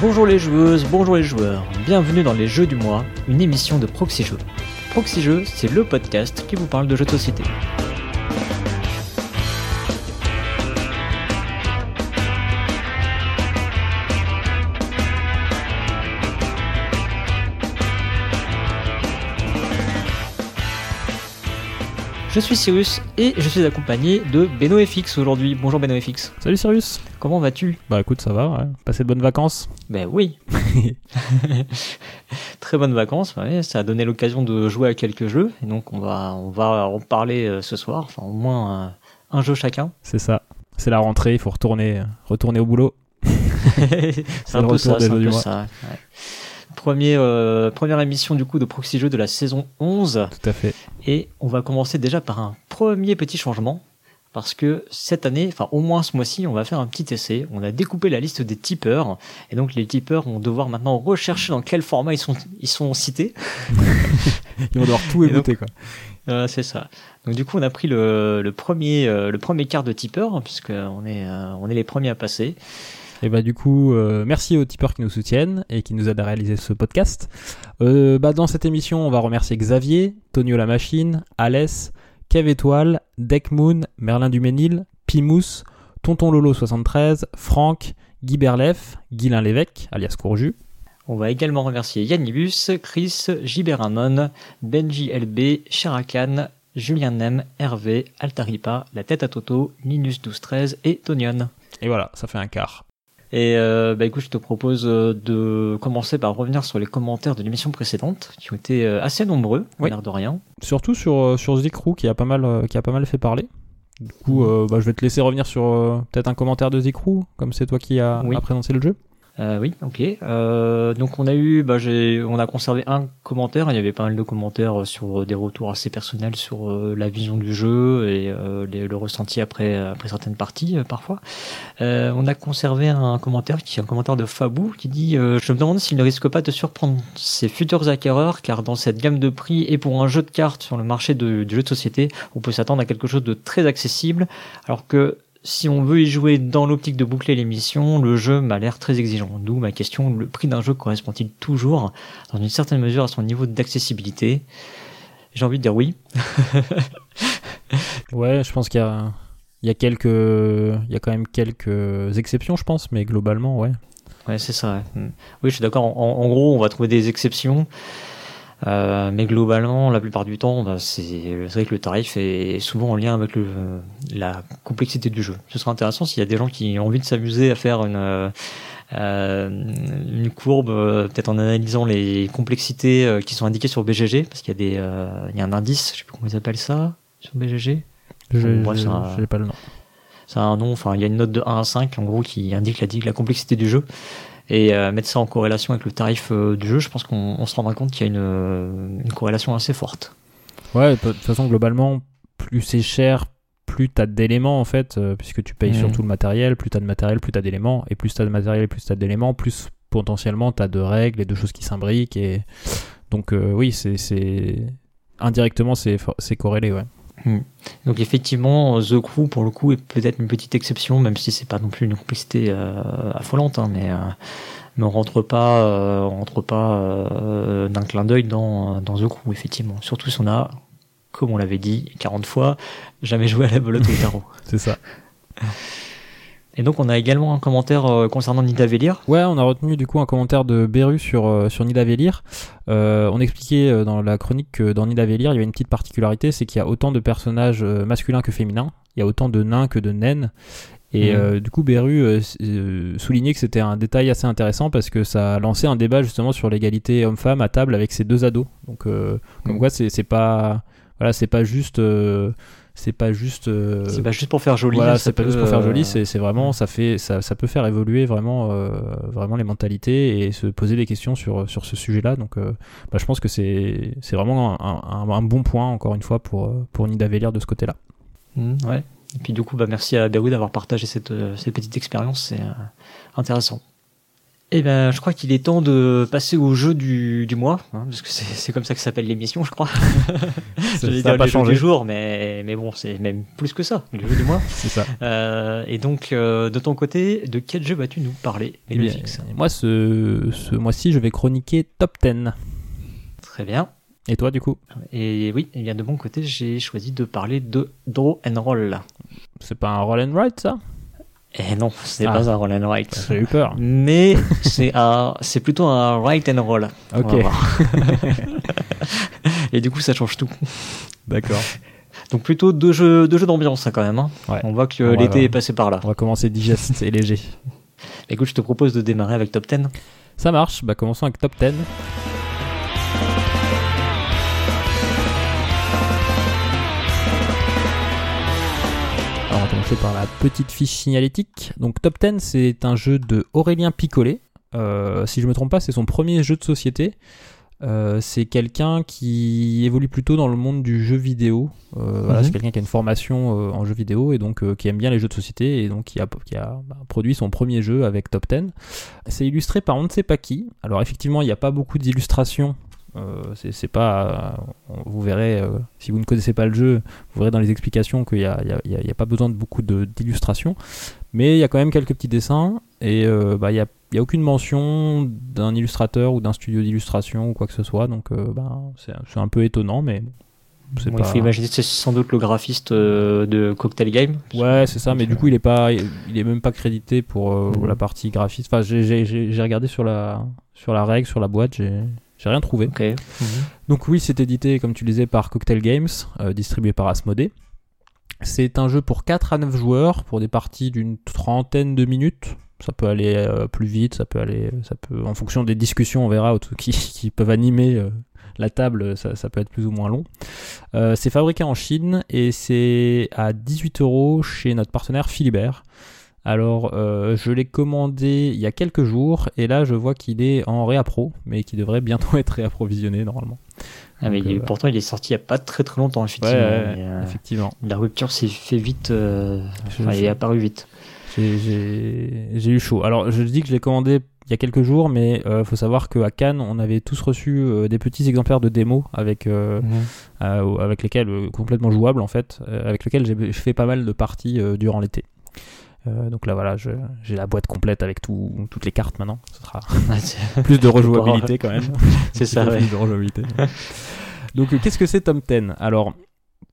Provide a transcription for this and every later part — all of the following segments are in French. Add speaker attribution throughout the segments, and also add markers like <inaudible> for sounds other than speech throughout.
Speaker 1: Bonjour les joueuses, bonjour les joueurs, bienvenue dans les jeux du mois, une émission de Proxy Jeux. C'est le podcast qui vous parle de jeux de société. Je suis Cyrus et je suis accompagné de Beno FX aujourd'hui. Bonjour Beno FX.
Speaker 2: Salut Cyrus
Speaker 1: Comment vas-tu?
Speaker 2: Bah écoute, ça va, ouais. Passez de bonnes vacances?
Speaker 1: Ben oui. <laughs> <laughs> Très bonnes vacances, ouais. ça a donné l'occasion de jouer à quelques jeux et donc on va on va en parler euh, ce soir, enfin au moins euh, un jeu chacun.
Speaker 2: C'est ça. C'est la rentrée, il faut retourner, retourner au boulot. <laughs>
Speaker 1: c'est un peu ça, c'est un peu ça. ouais. Premier, euh, première émission du coup de Proxy Jeux de la saison 11
Speaker 2: Tout à fait.
Speaker 1: et on va commencer déjà par un premier petit changement parce que cette année, enfin au moins ce mois-ci, on va faire un petit essai. On a découpé la liste des tipeurs et donc les tipeurs vont devoir maintenant rechercher dans quel format ils sont, ils sont cités. <laughs>
Speaker 2: Ils vont devoir tout écouter quoi.
Speaker 1: Euh, c'est ça. Donc du coup, on a pris le, le premier, euh, le premier quart de tipeur hein, puisque on est, euh, on est les premiers à passer.
Speaker 2: Et bah du coup, euh, merci aux tipeurs qui nous soutiennent et qui nous aident à réaliser ce podcast. Euh, bah, dans cette émission, on va remercier Xavier, Tonio la Machine, Alès, Kev Étoile, Deckmoon, Merlin Duménil, Pimous, Tonton Lolo 73, Franck, Guy Berlef, Guilain Lévesque, alias Courju,
Speaker 1: On va également remercier Yannibus, Chris, Giberamon, Benji LB, Sherakan, Julien Nem, Hervé, Altaripa, La Tête à Toto, Linus 1213 et Tonion.
Speaker 2: et voilà, ça fait un quart.
Speaker 1: Et euh, bah écoute, je te propose euh, de commencer par revenir sur les commentaires de l'émission précédente, qui ont été euh, assez nombreux,
Speaker 2: Oui.
Speaker 1: l'air de rien.
Speaker 2: surtout sur, euh, sur Zikrou qui a pas mal, qui a pas mal fait parler. Du coup, euh, bah, je vais te laisser revenir sur euh, peut-être un commentaire de Zikrou, comme c'est toi qui as
Speaker 1: Oui.
Speaker 2: présenté le jeu.
Speaker 1: Euh, oui, ok. Euh, donc on a eu, bah, on a conservé un commentaire. Il y avait pas mal de commentaires sur euh, des retours assez personnels sur euh, la vision du jeu et euh, le ressenti après après certaines parties parfois. On a conservé un commentaire qui est un commentaire de Fabou qui dit Je me demande s'il ne risque pas de surprendre ses futurs acquéreurs car dans cette gamme de prix et pour un jeu de cartes sur le marché du jeu de société, on peut s'attendre à quelque chose de très accessible alors que si on veut y jouer dans l'optique de boucler l'émission, le jeu m'a l'air très exigeant. D'où ma question, le prix d'un jeu correspond-il toujours, dans une certaine mesure, à son niveau d'accessibilité? J'ai envie de dire oui. <laughs>
Speaker 2: Ouais, je pense qu'il y a, il y a quelques, il y a quand même quelques exceptions, je pense, mais globalement, ouais.
Speaker 1: Ouais, c'est ça. ouais. Mm. Oui, je suis d'accord. En, en gros, on va trouver des exceptions. Euh, mais globalement, la plupart du temps, bah, c'est c'est vrai que le tarif est souvent en lien avec le, la complexité du jeu. Ce serait intéressant s'il y a des gens qui ont envie de s'amuser à faire une, euh, une courbe, euh, peut-être en analysant les complexités qui sont indiquées sur BGG, parce qu'il y a des, euh, il y a un indice, je sais plus comment ils appellent ça sur BGG.
Speaker 2: Je,
Speaker 1: Bon, c'est
Speaker 2: j'ai pas le nom.
Speaker 1: A un nom, enfin il y a une note de 1 à 5 en gros qui indique la, la complexité du jeu. Et euh, mettre ça en corrélation avec le tarif euh, du jeu, je pense qu'on on se rendra compte qu'il y a une, euh, une corrélation assez forte.
Speaker 2: Ouais, de toute façon, globalement, plus c'est cher, plus t'as d'éléments en fait, puisque tu payes
Speaker 1: Mhm.
Speaker 2: surtout le matériel, plus t'as de matériel, plus t'as d'éléments, et plus t'as de matériel, plus t'as d'éléments, plus potentiellement t'as de règles et de choses qui s'imbriquent, et donc euh, oui, c'est, indirectement c'est corrélé, ouais.
Speaker 1: Donc effectivement, The Crew pour le coup est peut-être une petite exception, même si c'est pas non plus une complexité euh, affolante, hein, mais, euh, mais on rentre pas, euh, on rentre pas euh, d'un clin d'œil dans, dans The Crew effectivement. Surtout si on a, comme on l'avait dit 40 fois, jamais joué à la belote au tarot. <laughs>
Speaker 2: C'est ça.
Speaker 1: Et donc on a également un commentaire euh, concernant Nidavellir.
Speaker 2: Ouais, on a retenu du coup un commentaire de Beru sur, euh, sur Nidavellir. Euh, on expliquait euh, dans la chronique que dans Nidavellir, il y avait une petite particularité, c'est qu'il y a autant de personnages masculins que féminins. Il y a autant de nains que de naines. Et euh, du coup, Beru soulignait que c'était un détail assez intéressant parce que ça a lancé un débat justement sur l'égalité homme-femme à table avec ses deux ados. Donc, comme
Speaker 1: Mhm.
Speaker 2: quoi, c'est c'est pas, voilà, c'est pas juste, euh, c'est pas juste. euh,
Speaker 1: C'est pas juste pour faire joli.
Speaker 2: voilà,
Speaker 1: ça
Speaker 2: c'est pas
Speaker 1: peut,
Speaker 2: juste pour faire
Speaker 1: euh,
Speaker 2: joli, c'est c'est vraiment, ça fait, ça, ça peut faire évoluer vraiment, euh, vraiment les mentalités et se poser des questions sur, sur ce sujet-là. Donc, euh, bah, je pense que c'est, c'est vraiment un, un- un bon point encore une fois pour, euh, pour Nidavellir de ce côté-là.
Speaker 1: Mhm, ouais. Et puis du coup, bah, merci à Beru d'avoir partagé cette, euh, cette petite expérience, c'est euh, intéressant. Eh ben, je crois qu'il est temps de passer au jeu du, du mois, hein, parce que c'est comme ça que s'appelle l'émission, je crois. <laughs>
Speaker 2: Ça a
Speaker 1: dire
Speaker 2: pas changé.
Speaker 1: du jour, mais, mais bon, c'est même plus que ça, le jeu du mois. <laughs>
Speaker 2: C'est ça.
Speaker 1: Euh, et donc, euh, de ton côté, de quel jeu vas-tu nous parler
Speaker 2: Eh bien, moi, ce, ce mois-ci, je vais chroniquer Top 10.
Speaker 1: Très bien.
Speaker 2: Et toi, du coup?
Speaker 1: Et oui, eh bien de mon côté, j'ai choisi de parler de Draw and Roll.
Speaker 2: C'est pas un roll and write, ça?
Speaker 1: Et non, c'est
Speaker 2: Ah.
Speaker 1: pas un roll and write.
Speaker 2: J'ai eu peur.
Speaker 1: Mais <laughs> c'est un, c'est plutôt un write and roll.
Speaker 2: Ok. <laughs>
Speaker 1: Et du coup, ça change tout.
Speaker 2: D'accord.
Speaker 1: Donc plutôt deux jeux, deux jeux d'ambiance hein, quand même. hein.
Speaker 2: Ouais.
Speaker 1: On voit que l'été est passé par là.
Speaker 2: On va commencer digeste et léger.
Speaker 1: Écoute, je te propose de démarrer avec Top 10.
Speaker 2: Ça marche, bah commençons avec Top 10. Alors on va commencer par la petite fiche signalétique. Donc Top 10 c'est un jeu de Aurélien Picolet. Euh, si je me trompe pas, c'est son premier jeu de société. Euh, c'est quelqu'un qui évolue plutôt dans le monde du jeu vidéo. Euh, voilà,
Speaker 1: Mhm.
Speaker 2: c'est quelqu'un qui a une formation euh, en jeu vidéo et donc qui aime bien les jeux de société et donc qui a, qui a bah, produit son premier jeu avec Top 10. C'est illustré par on ne sait pas qui. Alors effectivement, il n'y a pas beaucoup d'illustrations. Euh, c'est pas, euh, vous verrez, euh, si vous ne connaissez pas le jeu, vous verrez dans les explications qu'il n'y a, y a- y pas besoin de beaucoup d'illustrations. Mais il y a quand même quelques petits dessins et bah, il n'y a, il y a aucune mention d'un illustrateur ou d'un studio d'illustration ou quoi que ce soit. Donc euh, ben, c'est un peu étonnant, mais c'est
Speaker 1: Bon,
Speaker 2: pas...
Speaker 1: Il faut imaginer que c'est sans doute le graphiste euh, de Cocktail Game.
Speaker 2: Ouais, c'est ça, mais du coup, il est pas, il est même pas crédité pour euh,
Speaker 1: Mhm.
Speaker 2: la partie graphiste. Enfin, j'ai regardé sur la, sur la règle, sur la boîte, j'ai j'ai rien trouvé.
Speaker 1: Mhm.
Speaker 2: Donc oui, c'est édité, comme tu le disais, par Cocktail Games, euh, distribué par Asmodee. C'est un jeu pour 4 à 9 joueurs, pour des parties d'une trentaine de minutes. Ça peut aller euh, plus vite, ça peut aller, ça peut, en fonction des discussions, on verra, qui, <laughs> qui peuvent animer euh, la table, ça, ça peut être plus ou moins long. C'est fabriqué en Chine et c'est à 18 euros chez notre partenaire Philibert. Alors, euh, je l'ai commandé il y a quelques jours et là, je vois qu'il est en réappro, mais qui devrait bientôt <laughs> être réapprovisionné normalement.
Speaker 1: Ah, mais
Speaker 2: Donc,
Speaker 1: il-
Speaker 2: euh,
Speaker 1: pourtant, il est sorti il n'y a pas très très longtemps, effectivement.
Speaker 2: ouais,
Speaker 1: mais, euh,
Speaker 2: effectivement.
Speaker 1: la rupture s'est fait vite. euh, enfin, il est apparu vite.
Speaker 2: J'ai- eu chaud. Alors, je dis que je l'ai commandé il y a quelques jours, mais euh, faut savoir qu'à Cannes, on avait tous reçu euh, des petits exemplaires de démo avec, euh, avec lesquels, complètement jouables en fait, avec lesquels j'ai fait pas mal de parties durant l'été. Euh, donc là, voilà, j'ai la boîte complète avec tout, toutes les cartes maintenant. Ce sera <laughs> <laughs>
Speaker 1: c'est-
Speaker 2: plus de <laughs> rejouabilité quand même.
Speaker 1: C'est ça,
Speaker 2: Plus
Speaker 1: ouais.
Speaker 2: de rejouabilité. Donc, euh, qu'est-ce que c'est Tom 10 Alors,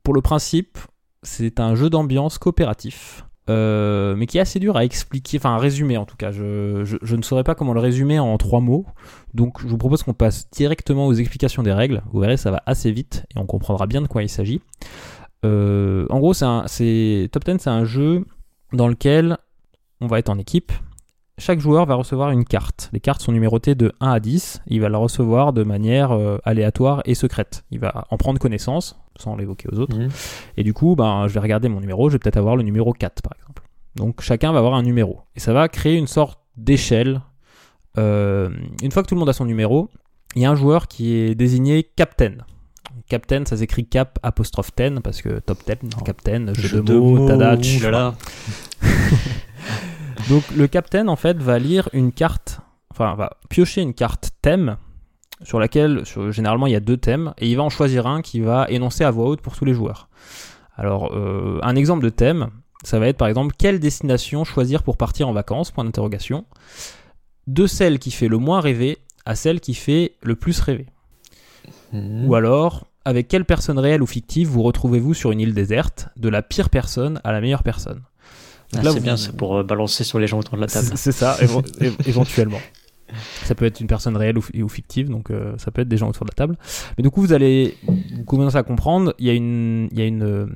Speaker 2: pour le principe, c'est un jeu d'ambiance coopératif, euh, mais qui est assez dur à expliquer, enfin à résumer en tout cas. Je, je- je ne saurais pas comment le résumer en trois mots. Donc, je vous propose qu'on passe directement aux explications des règles. Vous verrez, ça va assez vite et on comprendra bien de quoi il s'agit. Euh, en gros, c'est Top 10, c'est un jeu dans lequel on va être en équipe. Chaque joueur va recevoir une carte. Les cartes sont numérotées de 1 à 10. Il va la recevoir de manière euh, aléatoire et secrète. Il va en prendre connaissance sans l'évoquer aux autres.
Speaker 1: Mhm.
Speaker 2: Et du coup, ben, je vais regarder mon numéro. Je vais peut-être avoir le numéro 4 par exemple. Donc chacun va avoir un numéro. Et ça va créer une sorte d'échelle. Euh, une fois que tout le monde a son numéro, il y a un joueur qui est désigné Captain. Captain, ça s'écrit cap apostrophe 10 parce que top 10,
Speaker 1: Oh.
Speaker 2: Captain, jeu, de mots, tada, tch.
Speaker 1: oulala.
Speaker 2: Donc le capitaine en fait va lire une carte, enfin va piocher une carte thème sur laquelle sur- généralement il y a deux thèmes et il va en choisir un qui va énoncer à voix haute pour tous les joueurs. Alors euh, un exemple de thème, ça va être par exemple quelle destination choisir pour partir en vacances? Point d'interrogation. De celle qui fait le moins rêver à celle qui fait le plus rêver.
Speaker 1: Mhm.
Speaker 2: Ou alors avec quelle personne réelle ou fictive vous retrouvez-vous sur une île déserte de la pire personne à la meilleure personne?
Speaker 1: Ah, c'est
Speaker 2: vous-
Speaker 1: bien, c'est pour euh, balancer sur les gens autour de la table.
Speaker 2: C'est ça, évo- éventuellement. Ça peut être une personne réelle ou, fi- ou fictive, donc euh, ça peut être des gens autour de la table. Mais du coup, vous allez vous commencez à comprendre, il y a une, il y a une, euh,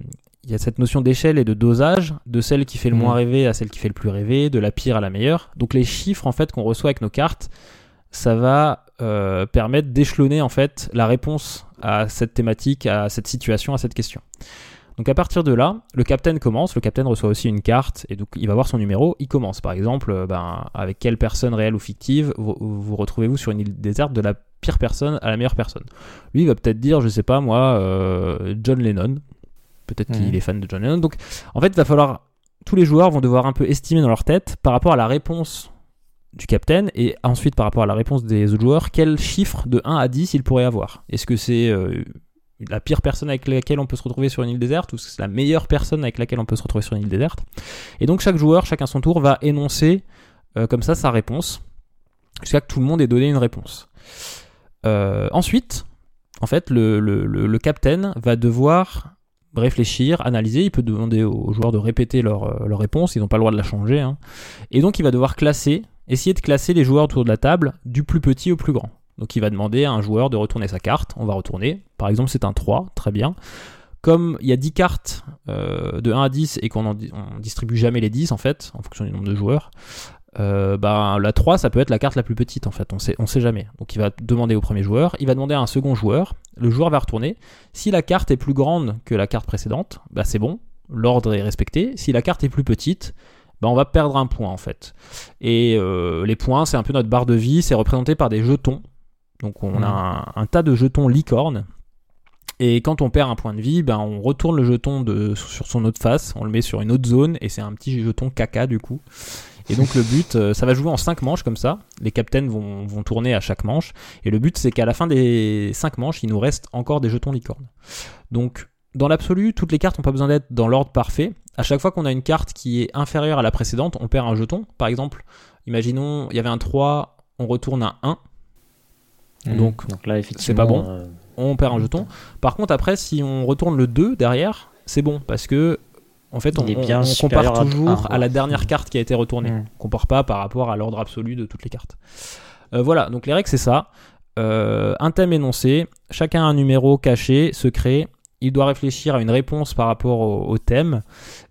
Speaker 2: il y a cette notion d'échelle et de dosage, de celle qui fait le
Speaker 1: Mhm.
Speaker 2: moins rêver à celle qui fait le plus rêver, de la pire à la meilleure. Donc les chiffres en fait qu'on reçoit avec nos cartes, ça va euh, permettre d'échelonner en fait la réponse à cette thématique, à cette situation, à cette question. Donc à partir de là, le capitaine commence, le capitaine reçoit aussi une carte et donc il va voir son numéro, il commence par exemple euh, ben, avec quelle personne réelle ou fictive vous, vous retrouvez-vous sur une île déserte de la pire personne à la meilleure personne? Lui il va peut-être dire, je sais pas moi, euh, John Lennon, peut-être qu'il
Speaker 1: Mhm.
Speaker 2: est fan de John Lennon. Donc en fait il va falloir, tous les joueurs vont devoir un peu estimer dans leur tête par rapport à la réponse du capitaine et ensuite par rapport à la réponse des autres joueurs, quel chiffre de 1 à 10 il pourrait avoir? Est-ce que c'est euh, la pire personne avec laquelle on peut se retrouver sur une île déserte ou c'est la meilleure personne avec laquelle on peut se retrouver sur une île déserte? Et donc chaque joueur, chacun son tour, va énoncer euh, comme ça sa réponse jusqu'à que tout le monde ait donné une réponse. Euh, ensuite, en fait, le, le, capitaine va devoir réfléchir, analyser, il peut demander aux joueurs de répéter leur, leur réponse, ils n'ont pas le droit de la changer, hein. et donc il va devoir classer essayer de classer les joueurs autour de la table du plus petit au plus grand. Donc il va demander à un joueur de retourner sa carte, on va retourner, par exemple c'est un 3, très bien. Comme il y a 10 cartes euh, de 1 à 10 et qu'on ne distribue jamais les 10 en fait, en fonction du nombre de joueurs, euh, bah, la 3 ça peut être la carte la plus petite en fait, on sait, on sait jamais. Donc il va demander au premier joueur, il va demander à un second joueur, le joueur va retourner. Si la carte est plus grande que la carte précédente, bah, c'est bon, l'ordre est respecté. Si la carte est plus petite, bah, on va perdre un point en fait. Et euh, les points, c'est un peu notre barre de vie, c'est représenté par des jetons. Donc on a un, tas de jetons licorne. Et quand on perd un point de vie, ben on retourne le jeton de, sur son autre face, on le met sur une autre zone, et c'est un petit jeton caca du coup. Et donc le but, euh, ça va jouer en 5 manches comme ça. Les captains vont, vont tourner à chaque manche. Et le but, c'est qu'à la fin des 5 manches, il nous reste encore des jetons licorne. Donc dans l'absolu, toutes les cartes n'ont pas besoin d'être dans l'ordre parfait. À chaque fois qu'on a une carte qui est inférieure à la précédente, on perd un jeton. Par exemple, imaginons, il y avait un 3, on retourne à 1.
Speaker 1: Mmh. Donc, là, effectivement,
Speaker 2: c'est pas bon. Euh, on perd un jeton. Par contre, après, si on retourne le 2 derrière, c'est bon parce que en fait, on, compare toujours à, la dernière carte qui a été retournée. Mmh. On compare pas par rapport à l'ordre absolu de toutes les cartes. Euh, voilà, donc les règles, c'est ça. Euh, un thème énoncé, chacun un numéro caché, secret, il doit réfléchir à une réponse par rapport au, thème.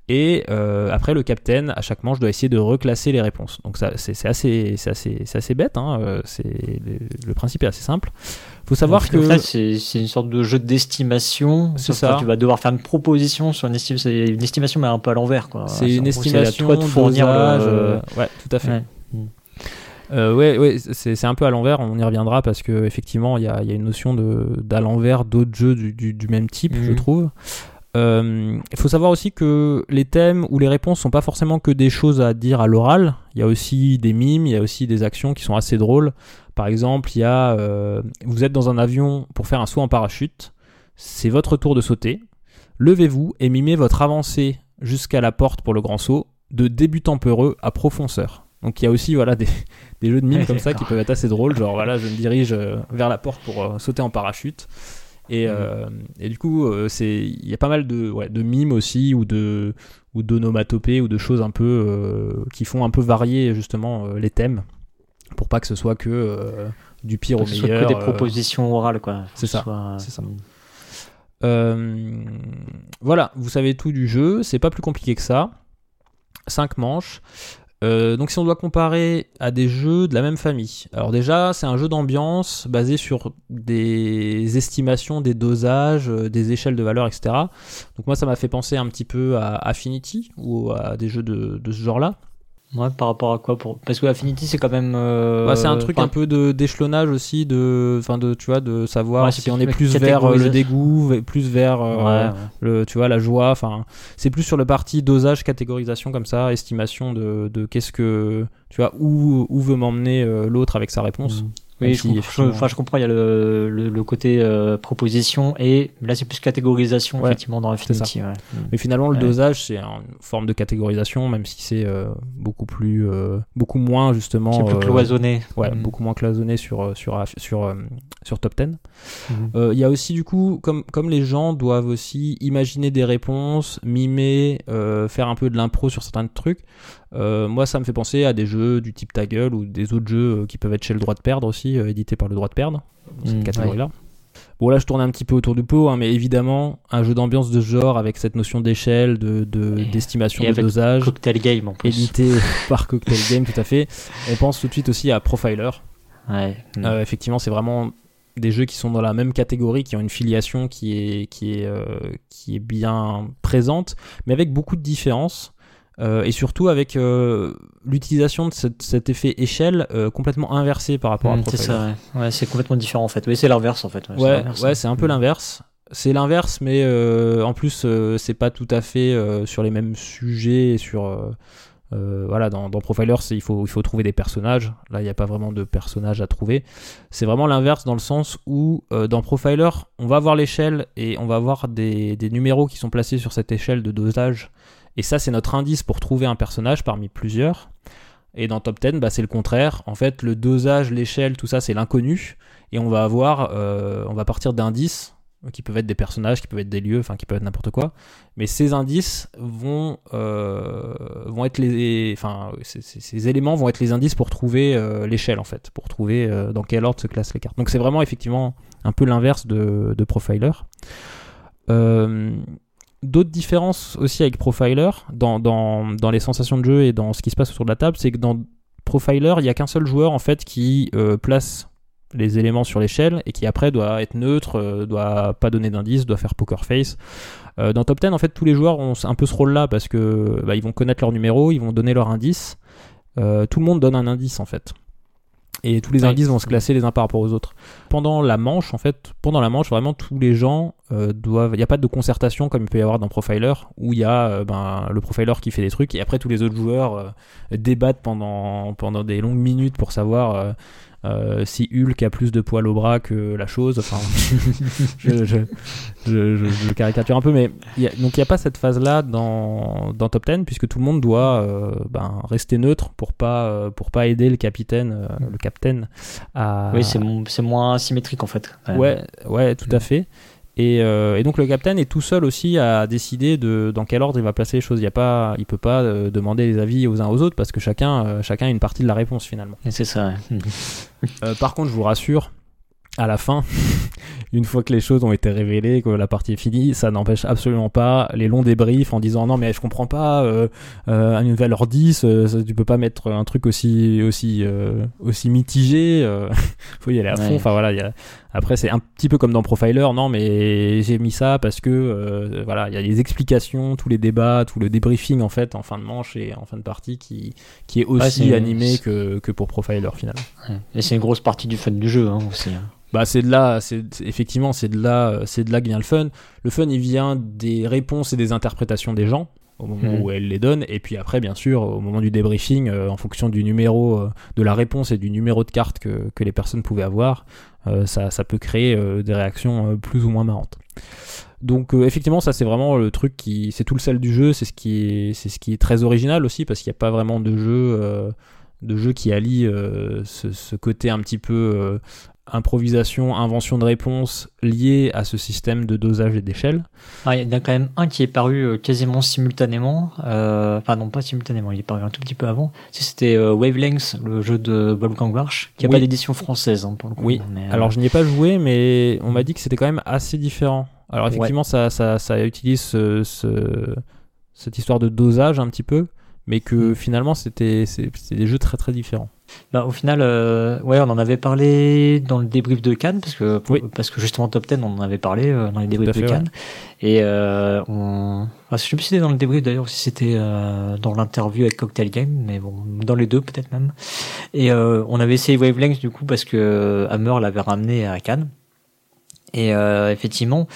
Speaker 2: Et euh, après, le capitaine, à chaque manche, doit essayer de reclasser les réponses. Donc ça, c'est, assez, assez, assez, bête. Hein. Euh, c'est, le, principe est assez simple. faut savoir que...
Speaker 1: c'est, une sorte de jeu d'estimation. C'est ça. tu vas devoir faire une proposition sur une estimation. C'est une estimation, mais un peu à l'envers.
Speaker 2: C'est une estimation de fournir le... Ouais, tout à fait. Euh, ouais, ouais c'est un peu à l'envers, on y reviendra parce que effectivement il y a, y a, une notion d'à l'envers d'autres jeux du, du, du, même type, je mhm. trouve. Euh, il faut savoir aussi que les thèmes ou les réponses sont pas forcément que des choses à dire à l'oral. Il y a aussi des mimes, il y a aussi des actions qui sont assez drôles. Par exemple, il y a euh, vous êtes dans un avion pour faire un saut en parachute. C'est votre tour de sauter. Levez-vous et mimez votre avancée jusqu'à la porte pour le grand saut de débutant peureux à profondeur. Donc il y a aussi voilà des, <laughs> des jeux de mimes comme ça qui peuvent être assez drôles. Genre voilà, je me dirige euh, vers la porte pour euh, sauter en parachute. Et, mhm. euh, et du coup, c'est il y a pas mal de, ouais, de mimes aussi ou de ou d'onomatopées ou de choses un peu qui font un peu varier justement les thèmes pour pas que ce soit que du pire au meilleur. Soit
Speaker 1: que des propositions orales quoi.
Speaker 2: C'est ça. C'est ça. voilà, vous savez tout du jeu, c'est pas plus compliqué que ça. 5 manches. Euh, donc si on doit comparer à des jeux de la même famille, alors déjà c'est un jeu d'ambiance basé sur des estimations, des dosages, euh, des échelles de valeur, etc. Donc moi ça m'a fait penser un petit peu à Affinity ou à des jeux de ce genre-là.
Speaker 1: Ouais, par rapport à quoi pour... Parce que Affinity, c'est quand même. Euh,
Speaker 2: bah, c'est un truc un peu de d'échelonnage aussi, de, enfin de, tu vois, de savoir si on est plus vers euh, le dégoût, plus vers euh, le, tu vois, la joie. Enfin, c'est plus sur le parti dosage, catégorisation comme ça, estimation de, de qu'est-ce que, tu vois, où, où veut m'emmener l'autre avec sa réponse. Mmh.
Speaker 1: Oui, je, comprends, enfin, je comprends, il y a le, le, côté euh, proposition et là c'est plus catégorisation effectivement dans Affinity. Ouais.
Speaker 2: Mais finalement le dosage c'est une forme de catégorisation même si c'est euh, beaucoup plus euh, beaucoup moins justement
Speaker 1: c'est plus cloisonné.
Speaker 2: Ouais, mm. beaucoup moins cloisonné sur sur sur sur top 10. Mm-hmm. Il y a aussi du coup comme comme les gens doivent aussi imaginer des réponses, mimer, faire un peu de l'impro sur certains trucs. Euh, moi, ça me fait penser à des jeux du type Ta Gueule ou des autres jeux euh, qui peuvent être chez le droit de perdre aussi, euh, édités par le droit de perdre, cette mmh, catégorie-là. Bon, là, je tourne un petit peu autour du pot, hein, mais évidemment, un jeu d'ambiance de ce genre avec cette notion d'échelle, de, d'estimation de, dosage.
Speaker 1: Cocktail Game en plus.
Speaker 2: Édité <laughs> par Cocktail Game, tout à fait. On pense tout de suite aussi à Profiler.
Speaker 1: Ouais.
Speaker 2: effectivement, c'est vraiment des jeux qui sont dans la même catégorie, qui ont une filiation qui est, qui est, qui est bien présente, mais avec beaucoup de différences. Euh, et surtout avec euh, l'utilisation de cet effet échelle euh, complètement inversé par rapport à
Speaker 1: mmh, C'est ça, ouais. c'est complètement différent en fait. Oui, c'est l'inverse en fait.
Speaker 2: Ouais, ouais, c'est un peu mmh. l'inverse. C'est l'inverse, mais en plus, c'est pas tout à fait sur les mêmes sujets, sur Euh, voilà, dans, dans Profiler, il faut, il faut trouver des personnages. Là, il n'y a pas vraiment de personnages à trouver. C'est vraiment l'inverse dans le sens où euh, dans Profiler, on va voir l'échelle et on va avoir des, des numéros qui sont placés sur cette échelle de dosage. Et ça, c'est notre indice pour trouver un personnage parmi plusieurs. Et dans Top 10, bah, c'est le contraire. En fait, le dosage, l'échelle, tout ça, c'est l'inconnu. Et on va avoir, euh, on va partir d'indices qui peuvent être des personnages, qui peuvent être des lieux, enfin qui peuvent être n'importe quoi. Mais ces indices vont, euh, vont être les, enfin ces, éléments vont être les indices pour trouver euh, l'échelle en fait, pour trouver dans quel ordre se classent les cartes. Donc c'est vraiment effectivement un peu l'inverse de, de Profiler. D'autres différences aussi avec Profiler dans, les sensations de jeu et dans ce qui se passe autour de la table, c'est que dans Profiler, il n'y a qu'un seul joueur en fait qui euh, place les éléments sur l'échelle et qui après doit être neutre, euh, doit pas donner d'indice, doit faire poker face. Euh, dans Top 10, en fait, tous les joueurs ont un peu ce rôle-là parce que bah, ils vont connaître leur numéro, ils vont donner leur indice. Tout le monde donne un indice en fait. Et tous les indices vont se classer les uns par rapport aux autres. Pendant la manche, en fait, pendant la manche, vraiment tous les gens euh, doivent. Il n'y a pas de concertation comme il peut y avoir dans Profiler, où il y a euh, ben, le profiler qui fait des trucs et après tous les autres joueurs euh, débattent pendant, pendant des longues minutes pour savoir euh, si Hulk a plus de poils au bras que la chose. Enfin, <laughs> je, je, je, je- je caricature un peu, mais il y a- donc il n'y a pas cette phase-là dans, dans Top 10 puisque tout le monde doit euh, ben, rester neutre pour pas euh, pour pas aider le capitaine, euh, le capitaine à.
Speaker 1: Oui, c'est mo- c'est moins symétrique en fait.
Speaker 2: Ouais, ouais, tout à fait. Et, euh, et donc le capitaine est tout seul aussi à décider de dans quel ordre il va placer les choses. Il y a pas, il peut pas euh, demander les avis aux uns aux autres parce que chacun, euh, chacun a une partie de la réponse finalement.
Speaker 1: Et C'est ça. ouais.
Speaker 2: Par contre, je vous rassure, à la fin, une fois que les choses ont été révélées, que la partie est finie, ça n'empêche absolument pas les longs débriefs en disant non mais je comprends pas, euh, euh, une valeur 10, euh, ça, tu peux pas mettre un truc aussi aussi euh, aussi mitigé, euh, <laughs> faut y aller à fond.
Speaker 1: Ouais.
Speaker 2: Enfin voilà, il y a... après c'est un petit peu comme dans Profiler, non mais j'ai mis ça parce que euh, voilà, il y a les explications, tous les débats, tout le débriefing en fait en fin de manche et en fin de partie qui qui est aussi animé que que pour Profiler finalement.
Speaker 1: Ouais. Et c'est une grosse partie du fun du jeu hein, aussi. hein.
Speaker 2: Bah c'est de là, c'est- effectivement c'est de là, euh, c'est de là que vient le fun. Le fun il vient des réponses et des interprétations des gens au moment
Speaker 1: Mhm.
Speaker 2: où elles les donnent, et puis après bien sûr au moment du débriefing, euh, en fonction du numéro euh, de la réponse et du numéro de carte que, que les personnes pouvaient avoir, euh, ça, ça peut créer des réactions plus ou moins marrantes. Donc effectivement ça c'est vraiment le truc qui, c'est tout le sel du jeu, c'est ce qui est, c'est ce qui est très original aussi parce qu'il n'y a pas vraiment de jeu. de jeu qui allie euh, ce, ce côté un petit peu euh, improvisation, invention de réponse lié à ce système de dosage et d'échelle.
Speaker 1: Ah, Il y en a quand même un qui est paru euh, quasiment simultanément. euh, Enfin, non, pas simultanément, il est paru un tout petit peu avant. C'était euh, Wavelengths, le jeu de Wolfgang Warsch, qui n'a
Speaker 2: Oui.
Speaker 1: pas d'édition française hein, pour le coup.
Speaker 2: Oui.
Speaker 1: mais, euh,
Speaker 2: Alors je n'y ai pas joué, mais on m'a dit que c'était quand même assez différent. Alors
Speaker 1: Ouais.
Speaker 2: effectivement, ça, ça, ça utilise ce- ce- cette histoire de dosage un petit peu, mais que
Speaker 1: Mm.
Speaker 2: finalement c'était des jeux très très différents.
Speaker 1: Bah, au final, euh, ouais, on en avait parlé dans le débrief de Cannes, parce que,
Speaker 2: Oui.
Speaker 1: parce que justement Top 10, on en avait parlé euh, dans les débriefs
Speaker 2: fait,
Speaker 1: de Cannes. Et euh, on... ah, je sais plus si c'était dans le débrief d'ailleurs, si c'était euh, dans l'interview avec Cocktail Game, mais bon, dans les deux peut-être même. Et on avait essayé Wavelengths du coup parce que Hammer l'avait ramené à Cannes. Et effectivement,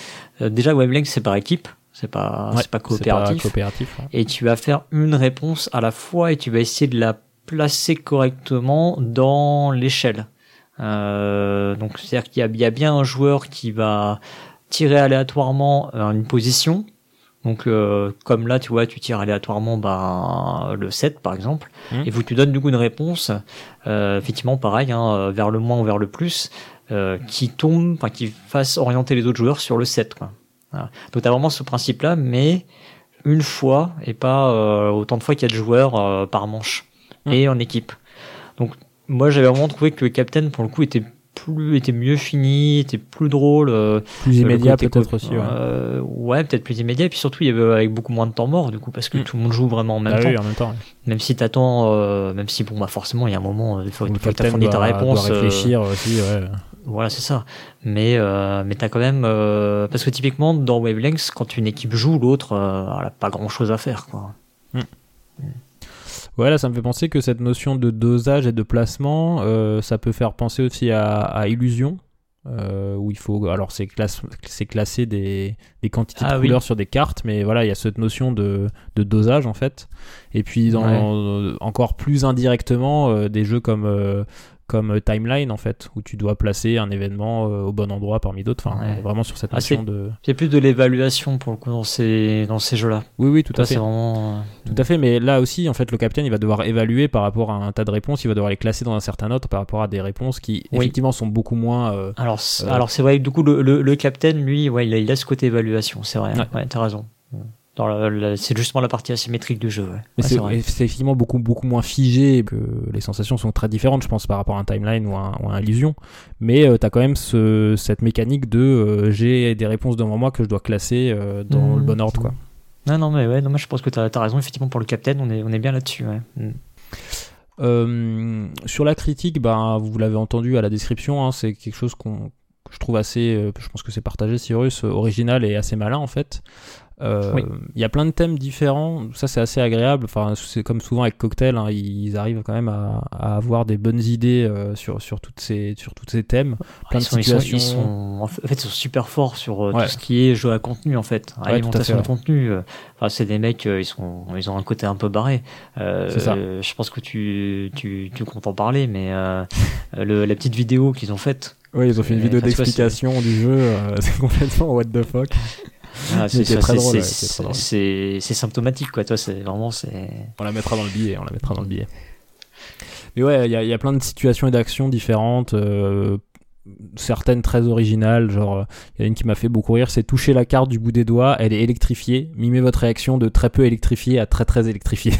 Speaker 1: déjà Wavelengths c'est par équipe, c'est pas,
Speaker 2: Ouais,
Speaker 1: c'est pas coopératif
Speaker 2: coopératif, ouais.
Speaker 1: et tu vas faire une réponse à la fois et tu vas essayer de la placer correctement dans l'échelle. Euh, donc c'est-à-dire qu'il y a, il y a bien un joueur qui va tirer aléatoirement euh, une position. Donc euh, comme là tu vois tu tires aléatoirement bah, le 7 par exemple
Speaker 2: Mhm.
Speaker 1: et vous tu donnes du coup une réponse euh, effectivement pareil hein, euh, vers le moins ou vers le plus euh, qui tombe enfin qui fasse orienter les autres joueurs sur le 7 quoi. Voilà. Donc tu as vraiment ce principe là mais une fois et pas euh, autant de fois qu'il y a de joueurs euh, par manche Et en équipe. Donc moi j'avais vraiment trouvé que Captain pour le coup était plus était mieux fini, était plus drôle, euh,
Speaker 2: Plus immédiat peut-être aussi. Ouais.
Speaker 1: euh, ouais, peut-être plus immédiat et puis surtout il y avait avec beaucoup moins de temps mort du coup parce que
Speaker 2: Mm.
Speaker 1: tout le monde joue vraiment en même
Speaker 2: Bah
Speaker 1: temps.
Speaker 2: oui, en même temps.
Speaker 1: Même si t'attends, euh, même si bon bah forcément il y a un moment, euh, il faut, que t'as fourni ta réponse,
Speaker 2: doit
Speaker 1: euh,
Speaker 2: réfléchir aussi. Ouais.
Speaker 1: voilà, c'est ça. Mais, mais t'as quand même. parce que typiquement, dans Wavelengths, quand une équipe joue, l'autre, elle a pas grand chose à faire, quoi.
Speaker 2: Ouais, là, ça me fait penser que cette notion de dosage et de placement, euh, ça peut faire penser aussi à, à Illusion. euh, où il faut alors c'est classe classé des, des quantités
Speaker 1: Ah
Speaker 2: de
Speaker 1: oui.
Speaker 2: couleurs sur des cartes mais voilà il y a cette notion de, de dosage en fait et puis dans encore plus indirectement euh, des jeux comme comme Timeline en fait où tu dois placer un événement euh, au bon endroit parmi d'autres enfin
Speaker 1: Ouais.
Speaker 2: vraiment sur cette
Speaker 1: Ah,
Speaker 2: notion de
Speaker 1: C'est plus de l'évaluation pour le coup dans ces, dans ces jeux-là.
Speaker 2: oui oui tout à fait
Speaker 1: vraiment. euh,
Speaker 2: Tout à fait, mais là aussi, en fait, le capitaine, il va devoir évaluer par rapport à un tas de réponses, il va devoir les classer dans un certain ordre par rapport à des réponses qui,
Speaker 1: Oui.
Speaker 2: effectivement, sont beaucoup moins... euh,
Speaker 1: Alors, c'est-
Speaker 2: Euh,
Speaker 1: alors c'est vrai du coup, le, le, le captain, lui, ouais, il a, il a ce côté évaluation, c'est vrai.
Speaker 2: Ouais.
Speaker 1: Ouais, t'as raison. C'est justement la partie asymétrique du jeu. Ouais.
Speaker 2: Mais
Speaker 1: Ouais,
Speaker 2: c'est effectivement beaucoup, beaucoup moins figé, que les sensations sont très différentes, je pense, par rapport à un timeline ou à, un- ou à un Illusion. Mais tu t'as quand même ce, cette mécanique de euh, j'ai des réponses devant moi que je dois classer euh, dans
Speaker 1: Mhm.
Speaker 2: le bon ordre, quoi.
Speaker 1: Non, non, mais ouais, non, je pense que t'as as raison. Effectivement, pour le captain, on est, on est bien là-dessus. Ouais. Mm.
Speaker 2: Euh, sur la critique, ben, vous l'avez entendu à la description, hein, c'est quelque chose qu'on que je trouve assez, euh, je pense que c'est partagé, Cyrus, euh, original et assez malin en fait. Euh, Il
Speaker 1: Oui.
Speaker 2: y a plein de thèmes différents, ça c'est assez agréable. Enfin, c'est comme souvent avec Cocktail, hein, ils arrivent quand même à, à avoir des bonnes idées euh, sur, sur, toutes ces, sur tous ces thèmes. Plein
Speaker 1: ils
Speaker 2: de
Speaker 1: sont, ils sont-
Speaker 2: situations.
Speaker 1: ils sont- en fait, ils sont super forts sur euh,
Speaker 2: Ouais.
Speaker 1: tout ce qui est jeu à contenu, en fait.
Speaker 2: Ouais,
Speaker 1: Alimentation de contenu. euh, Enfin, c'est des mecs, euh, ils, sont, ils ont un côté un peu barré. Euh,
Speaker 2: C'est ça.
Speaker 1: euh, Je pense que tu, tu, tu comptes en parler, mais euh, le, la petite vidéo qu'ils ont faite,
Speaker 2: Oui, ils ont fait une vidéo d'explication du jeu, euh, <laughs> c'est complètement what the fuck.
Speaker 1: Ah, c'est
Speaker 2: ouais,
Speaker 1: symptomatique, quoi. Toi, c'est vraiment, c'est.
Speaker 2: On la mettra dans le billet, on la mettra dans le billet. Mais ouais, il y, a- il y a plein de situations et d'actions différentes, euh, certaines très originales, genre euh, il y a une qui m'a fait beaucoup rire, c'est toucher la carte du bout des doigts, elle est électrifiée, mimez votre réaction de très peu électrifié à très très électrifié.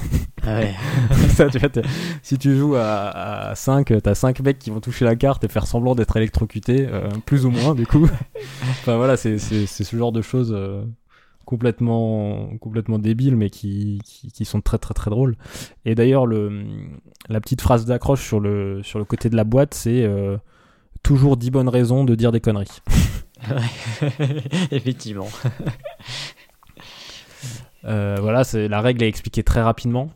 Speaker 1: Ah ouais. <laughs>
Speaker 2: Ça, tu vois, t'es- si tu joues à, à 5, t'as 5 mecs qui vont toucher la carte et faire semblant d'être électrocutés, euh, plus ou moins du coup. <laughs> enfin voilà, c'est ce genre de choses euh, complètement, complètement débiles mais qui, qui, qui sont très très très drôles. Et d'ailleurs, le, la petite phrase d'accroche sur le, sur le côté de la boîte, c'est euh, toujours 10 bonnes raisons de dire des conneries. <laughs> <laughs>
Speaker 1: Effectivement.
Speaker 2: Euh, voilà, c'est la règle est expliquée très rapidement.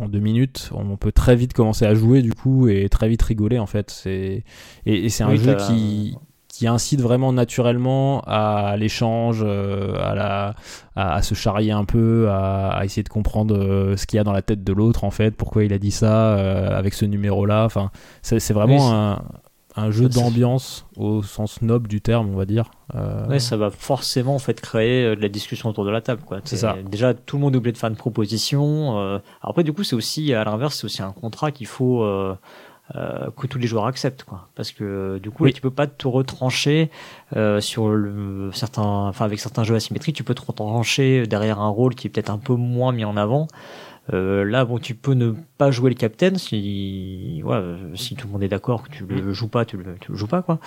Speaker 2: En deux minutes, on peut très vite commencer à jouer du coup et très vite rigoler en fait. C'est et, et c'est un
Speaker 1: Oui,
Speaker 2: jeu qui qui incite vraiment naturellement à l'échange, euh, à la à, à se charrier un peu, à, à essayer de comprendre euh, ce qu'il y a dans la tête de l'autre en fait, pourquoi il a dit ça euh, avec ce numéro là. Enfin, c'est c'est vraiment
Speaker 1: Oui, c'est-
Speaker 2: un un jeu d'ambiance au sens noble du terme, on va dire. Euh,
Speaker 1: Ouais, ça va forcément en fait créer euh, de la discussion autour de la table, quoi.
Speaker 2: C'est ça.
Speaker 1: Déjà, tout le monde est obligé de faire une proposition. euh, après, du coup, c'est aussi à l'inverse, c'est aussi un contrat qu'il faut euh, que tous les joueurs acceptent, quoi. Parce que du coup,
Speaker 2: Oui.
Speaker 1: là, tu peux pas te retrancher sur le certains, enfin avec certains jeux asymétriques, tu peux te retrancher derrière un rôle qui est peut-être un peu moins mis en avant. Euh, là, bon, tu peux ne pas jouer le capitaine si, euh, si tout le monde est d'accord que tu le joues pas, tu le, tu le joues pas, quoi.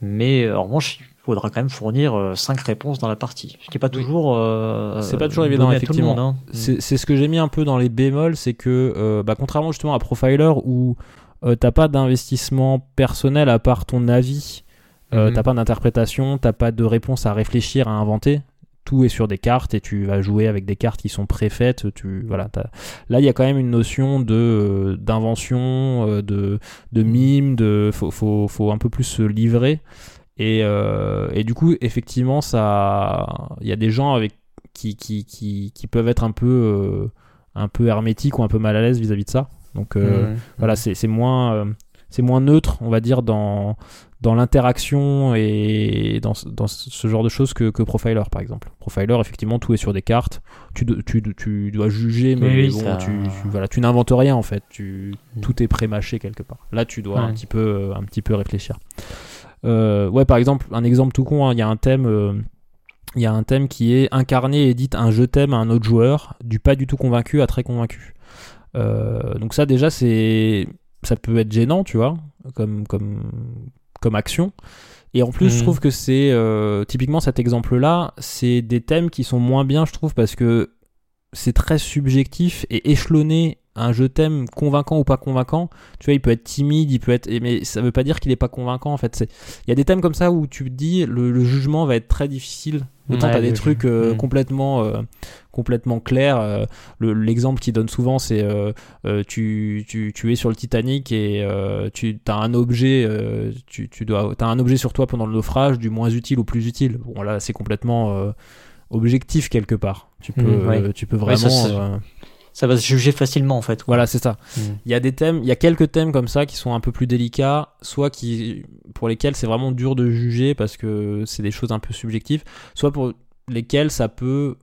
Speaker 1: Mais euh, en revanche, il faudra quand même fournir euh, cinq réponses dans la partie, ce qui est pas toujours. euh,
Speaker 2: C'est pas toujours évident, effectivement.
Speaker 1: hein.
Speaker 2: C'est ce que j'ai mis un peu dans les bémols, c'est que euh, bah, contrairement justement à Profiler où euh, t'as pas d'investissement personnel à part ton avis, euh,
Speaker 1: Mhm.
Speaker 2: t'as pas d'interprétation, t'as pas de réponse à réfléchir, à inventer. Tout est sur des cartes et tu vas jouer avec des cartes qui sont préfaites. Tu voilà. Là, il y a quand même une notion de euh, d'invention, euh, de de mime, de faut, faut faut un peu plus se livrer. Et, euh, et du coup, effectivement, ça, il y a des gens avec qui, qui, qui, qui peuvent être un peu, un peu hermétiques ou un peu mal à l'aise vis-à-vis de ça. Donc voilà, c'est c'est moins, c'est moins neutre, on va dire, dans, dans l'interaction et dans, ce- dans ce genre de choses que, que Profiler, par exemple. Profiler, effectivement, tout est sur des cartes. Tu, do- tu, tu dois juger, mais
Speaker 1: Oui,
Speaker 2: bon,
Speaker 1: ça-
Speaker 2: tu, tu- voilà, tu n'inventes rien en fait. Tu,
Speaker 1: Mm.
Speaker 2: tout est pré-mâché quelque part. Là, tu dois un petit peu, euh, un petit peu réfléchir. Euh, ouais, par exemple, un exemple tout con, hein, il y a un thème. euh, il y a un thème qui est incarner et dites un je t'aime à un autre joueur, du pas du tout convaincu à très convaincu. Euh, donc ça déjà c'est ça peut être gênant, tu vois, comme comme comme action. Et en plus, je
Speaker 1: Mhm.
Speaker 2: trouve que c'est euh, typiquement cet exemple-là, c'est des thèmes qui sont moins bien, je trouve, parce que c'est très subjectif et échelonné un je t'aime convaincant ou pas convaincant. Tu vois, il peut être timide, il peut être, mais ça veut pas dire qu'il est pas convaincant. En fait, il y a des thèmes comme ça où tu te dis le, le jugement va être très difficile Autant
Speaker 1: Ouais,
Speaker 2: t'as des
Speaker 1: oui,
Speaker 2: trucs euh,
Speaker 1: Mm.
Speaker 2: complètement, euh, complètement clairs. euh, le- L'exemple qu'il donne souvent, c'est tu, tu, tu es sur le Titanic et tu as un objet, tu, tu dois, as un objet sur toi pendant le naufrage, du moins utile au plus utile. Bon là, c'est complètement objectif quelque part. Tu peux,
Speaker 1: Mm, ouais.
Speaker 2: euh, tu peux
Speaker 1: Ouais,
Speaker 2: vraiment.
Speaker 1: ça, Ça va se juger facilement en fait.
Speaker 2: voilà, c'est ça.
Speaker 1: Mm.
Speaker 2: Il y a des thèmes, il y a quelques thèmes comme ça qui sont un peu plus délicats, soit qui pour lesquels c'est vraiment dur de juger parce que c'est des choses un peu subjectives, soit pour lesquels ça peut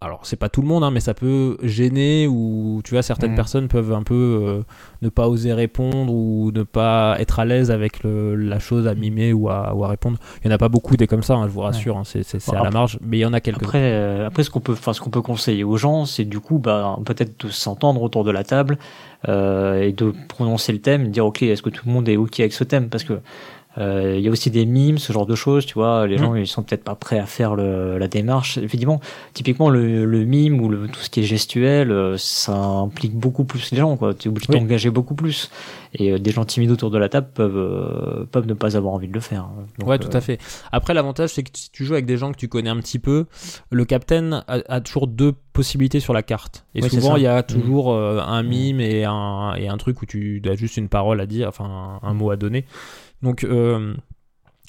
Speaker 2: alors c'est pas tout le monde hein, mais ça peut gêner ou tu vois certaines
Speaker 1: Mhm.
Speaker 2: personnes peuvent un peu euh, ne pas oser répondre ou ne pas être à l'aise avec le- la chose à mimer ou à, ou à répondre. Il y en a pas beaucoup des comme ça, hein, je vous rassure, hein, c'est c'est- c'est
Speaker 1: Bon,
Speaker 2: à la marge, mais il y en a quelques.
Speaker 1: Après, euh, après ce qu'on peut, enfin ce qu'on peut conseiller aux gens, c'est du coup, bah, peut-être de s'entendre autour de la table euh, et de prononcer le thème, dire ok, est-ce que tout le monde est ok avec ce thème? Parce que il y a aussi des mimes, ce genre de choses, tu vois. Les
Speaker 2: Mm.
Speaker 1: gens, ils sont peut-être pas prêts à faire le, la démarche. Effectivement, typiquement le, le mime ou le, tout ce qui est gestuel, euh, ça implique beaucoup plus les gens, quoi. Tu es obligé
Speaker 2: Oui.
Speaker 1: d'engager beaucoup plus. Et euh, des gens timides autour de la table peuvent, euh, peuvent ne pas avoir envie de le faire. Donc,
Speaker 2: ouais, tout
Speaker 1: euh,
Speaker 2: à fait. Après, l'avantage, c'est que si tu joues avec des gens que tu connais un petit peu, le captain a, a toujours deux possibilités sur la carte. Et souvent, il y a
Speaker 1: Mhm.
Speaker 2: toujours euh, un mime et, un, et un truc où tu as juste une parole à dire, enfin un, un mot à donner. Donc, euh,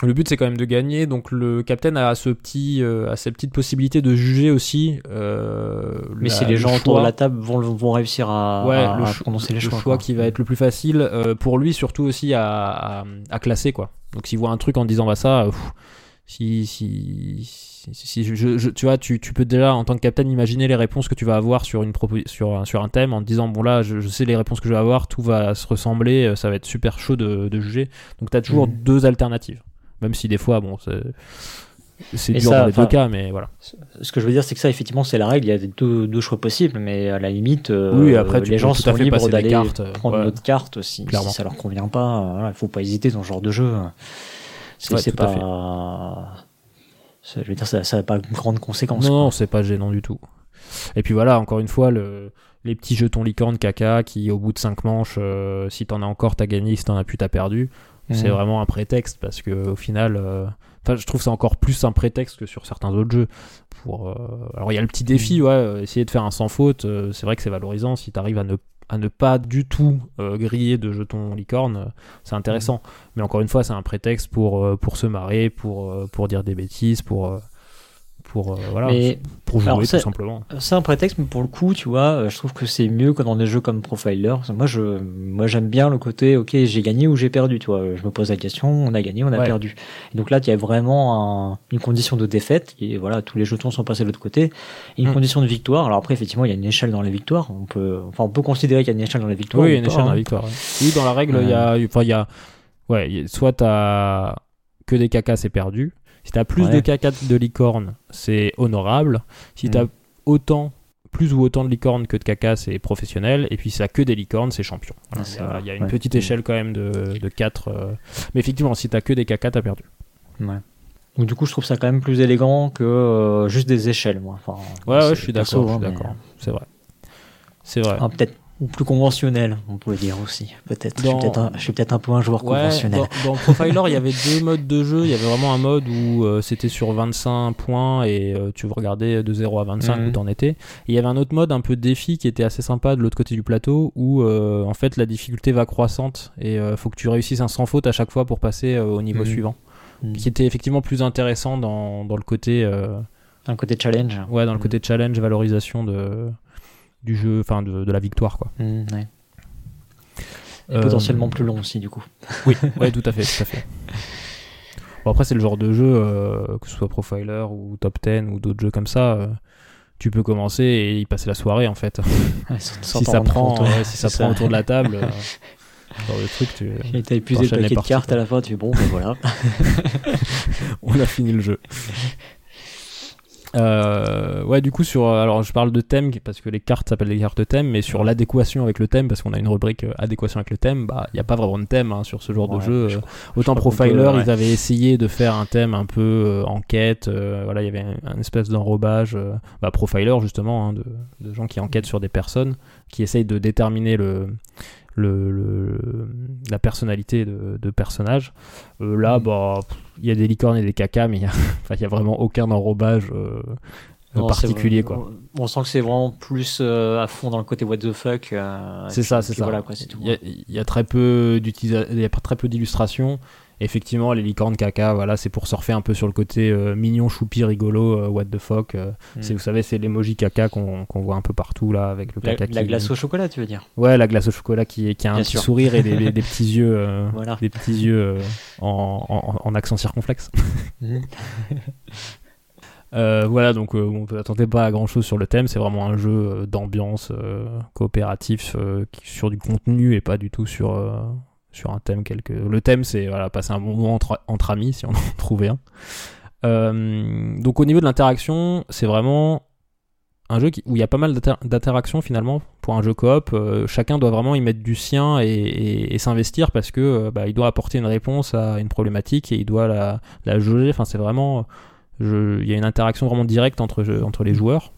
Speaker 2: le but, c'est quand même de gagner. Donc, le captain a, ce petit, euh, a cette petite possibilité de juger aussi. euh,
Speaker 1: Mais
Speaker 2: la-
Speaker 1: si les
Speaker 2: le
Speaker 1: gens autour de
Speaker 2: choix.
Speaker 1: la table vont, vont réussir à,
Speaker 2: Ouais,
Speaker 1: à-
Speaker 2: le,
Speaker 1: à prononcer les
Speaker 2: le
Speaker 1: choix.
Speaker 2: choix
Speaker 1: quoi.
Speaker 2: qui va être le plus facile euh, pour lui, surtout aussi à, à, classer quoi. Donc s'il voit un truc en disant bah ça, pff, si si si, si je, je- je- tu vois, tu, tu peux déjà en tant que capitaine imaginer les réponses que tu vas avoir sur une sur un, sur un thème en te disant bon là je, je sais les réponses que je vais avoir, tout va se ressembler, euh, ça va être super chaud de, de juger. Donc tu as toujours
Speaker 1: Mhm.
Speaker 2: deux alternatives, même si des fois bon c'est dur
Speaker 1: ça,
Speaker 2: dans les deux cas, mais voilà.
Speaker 1: Ce que je veux dire, c'est que ça, effectivement, c'est la règle. Il y a deux, deux choix possibles, mais à la limite, euh,
Speaker 2: Oui, après, tu
Speaker 1: les gens sont libres d'aller
Speaker 2: euh,
Speaker 1: prendre
Speaker 2: ouais.
Speaker 1: une autre carte si, si ça leur convient pas. euh, Voilà, il faut pas hésiter dans ce genre de jeu. C'est
Speaker 2: Ouais,
Speaker 1: pas. C'est- Je veux dire, ça n'a pas de grandes conséquences.
Speaker 2: Non, c'est pas gênant du tout. Et puis voilà, encore une fois, le, les petits jetons licorne caca qui, au bout de 5 manches, euh, si t'en as encore, t'as gagné, si t'en as plus, t'as perdu. C'est
Speaker 1: Mhm.
Speaker 2: vraiment un prétexte parce que au final, euh, enfin, je trouve ça encore plus un prétexte que sur certains autres jeux. Pour, euh, alors il y a le petit défi, ouais, euh, essayer de faire un sans faute. c'est vrai que c'est valorisant si t'arrives à ne à ne pas du tout euh, griller de jetons licorne, euh, c'est intéressant. Mais encore une fois, c'est un prétexte pour, euh, pour se marrer, pour, pour dire des bêtises, pour, pour, euh, voilà,
Speaker 1: Mais
Speaker 2: pour jouer tout simplement.
Speaker 1: C'est un prétexte, mais pour le coup, tu vois, euh, je trouve que c'est mieux que dans des jeux comme Profiler. Moi, je, moi, j'aime bien le côté, ok, j'ai gagné ou j'ai perdu, tu vois. Je me pose la question, on a gagné, on a
Speaker 2: Ouais.
Speaker 1: perdu. Et donc là, il y a vraiment un- une condition de défaite, et voilà, tous les jetons sont passés de l'autre côté. Et une
Speaker 2: Mm.
Speaker 1: condition de victoire. Alors après, effectivement, il y a une échelle dans les victoires. On peut, enfin, on peut considérer qu'il y a une échelle dans les victoires.
Speaker 2: Oui, il y a une
Speaker 1: pas,
Speaker 2: échelle dans
Speaker 1: hein.
Speaker 2: la victoire. Oui, dans la règle, il y a, enfin, il y a, ouais, il y a- soit t'as que des cacas, c'est perdu. Si t'as plus
Speaker 1: Ouais.
Speaker 2: de cacas de licorne, c'est honorable. Si
Speaker 1: Mm.
Speaker 2: t'as autant, plus ou autant de licorne que de cacas, c'est professionnel. Et puis si t'as que des licornes, c'est champion.
Speaker 1: Ah,
Speaker 2: il y a- y une
Speaker 1: Ouais.
Speaker 2: petite
Speaker 1: Mm.
Speaker 2: échelle quand même de, de 4. Mais effectivement, si t'as que des cacas, t'as perdu.
Speaker 1: Ouais. Donc du coup, je trouve ça quand même plus élégant que euh, juste des échelles, moi. Enfin,
Speaker 2: Ouais, ouais, je suis d'accord.
Speaker 1: mais-
Speaker 2: d'accord. C'est vrai. C'est vrai.
Speaker 1: Ah, peut-être ou plus conventionnel, on pourrait dire aussi. Peut-être. Je suis
Speaker 2: Dans-
Speaker 1: peut-être un, peu un joueur
Speaker 2: Ouais,
Speaker 1: conventionnel.
Speaker 2: dans, dans Profiler, il y avait <laughs> deux modes de jeu. Il y avait vraiment un mode où euh, c'était sur 25 points et euh, tu regardais de 0 à 25
Speaker 1: Mhm.
Speaker 2: où t'en étais. Et il y avait un autre mode un peu défi qui était assez sympa de l'autre côté du plateau où euh, en fait la difficulté va croissante et euh, faut que tu réussisses un sans faute à chaque fois pour passer au niveau
Speaker 1: Mhm.
Speaker 2: suivant.
Speaker 1: Mm.
Speaker 2: Qui était effectivement plus intéressant dans, dans le côté euh,
Speaker 1: Un côté challenge.
Speaker 2: ouais dans le
Speaker 1: Mhm.
Speaker 2: côté challenge valorisation de du jeu enfin de, de la victoire quoi.
Speaker 1: Mm, ouais. Et
Speaker 2: Euh,
Speaker 1: potentiellement plus long aussi, du coup. <laughs>
Speaker 2: Oui, ouais, tout à fait, tout à fait. Bon, après, c'est le genre de jeu, euh, que ce soit Profiler ou Top 10 ou d'autres jeux comme ça, euh, tu peux commencer et y passer la soirée en fait. <laughs> si ça prend, ouais, si ça prend autour de la table, <laughs> genre de truc, tu...
Speaker 1: Et t'as épuisé le paquet de cartes à la fin, tu fais bon, ben voilà.
Speaker 2: on a fini le jeu. Euh, ouais, du coup, sur. euh, Alors, je parle de thème parce que les cartes s'appellent des cartes thème, mais sur l'adéquation avec le thème, parce qu'on a une rubrique euh, adéquation avec le thème, bah, il n'y a pas vraiment de thème hein, sur ce genre de jeu.
Speaker 1: je
Speaker 2: Euh, Autant Profiler,
Speaker 1: peut, ouais.
Speaker 2: ils avaient essayé de faire un thème un peu enquête. voilà, il y avait un, un espèce d'enrobage. bah, Profiler, justement, hein, de, de gens qui enquêtent sur des personnes, qui essayent de déterminer le, le, le- la personnalité de, de personnage. Euh, là,
Speaker 1: Mm.
Speaker 2: bah, il y a des licornes et des cacas, mais il y a, <laughs> vraiment aucun enrobage euh,
Speaker 1: Non,
Speaker 2: particulier, quoi.
Speaker 1: On, on sent que c'est vraiment plus euh, à fond dans le côté what the fuck.
Speaker 2: C'est ça, c'est ça.
Speaker 1: Voilà.
Speaker 2: Il y y a très peu d'illustrations. Effectivement, les licornes caca, voilà, c'est pour surfer un peu sur le côté euh, mignon, choupi, rigolo, euh, what the fuck. euh,
Speaker 1: Mm.
Speaker 2: c'est, vous savez, c'est l'emoji caca qu'on, voit un peu partout là avec le
Speaker 1: La,
Speaker 2: caca
Speaker 1: la
Speaker 2: qui-
Speaker 1: glace au chocolat, tu veux dire?
Speaker 2: Ouais, la glace au chocolat qui, qui a un
Speaker 1: Bien
Speaker 2: petit
Speaker 1: sûr.
Speaker 2: sourire et des, des- des petits yeux, <laughs>
Speaker 1: Voilà.
Speaker 2: des petits yeux en, en- en accent circonflexe. <laughs> <laughs> Voilà, donc on ne attendait pas à grand chose sur le thème. C'est vraiment un jeu d'ambiance coopératif sur du contenu et pas du tout sur, sur un thème quelque. Le thème, c'est voilà, passer un bon moment entre, amis si on en <laughs> trouvait un. Euh, donc au niveau de l'interaction, c'est vraiment un jeu qui- où il y a pas mal d'inter- d'interactions finalement pour un jeu coop. Euh, chacun doit vraiment y mettre du sien et, s'investir parce que euh, bah, il doit apporter une réponse à une problématique et il doit la, la jauger. Enfin, c'est vraiment, il y a une interaction vraiment directe entre entre les joueurs.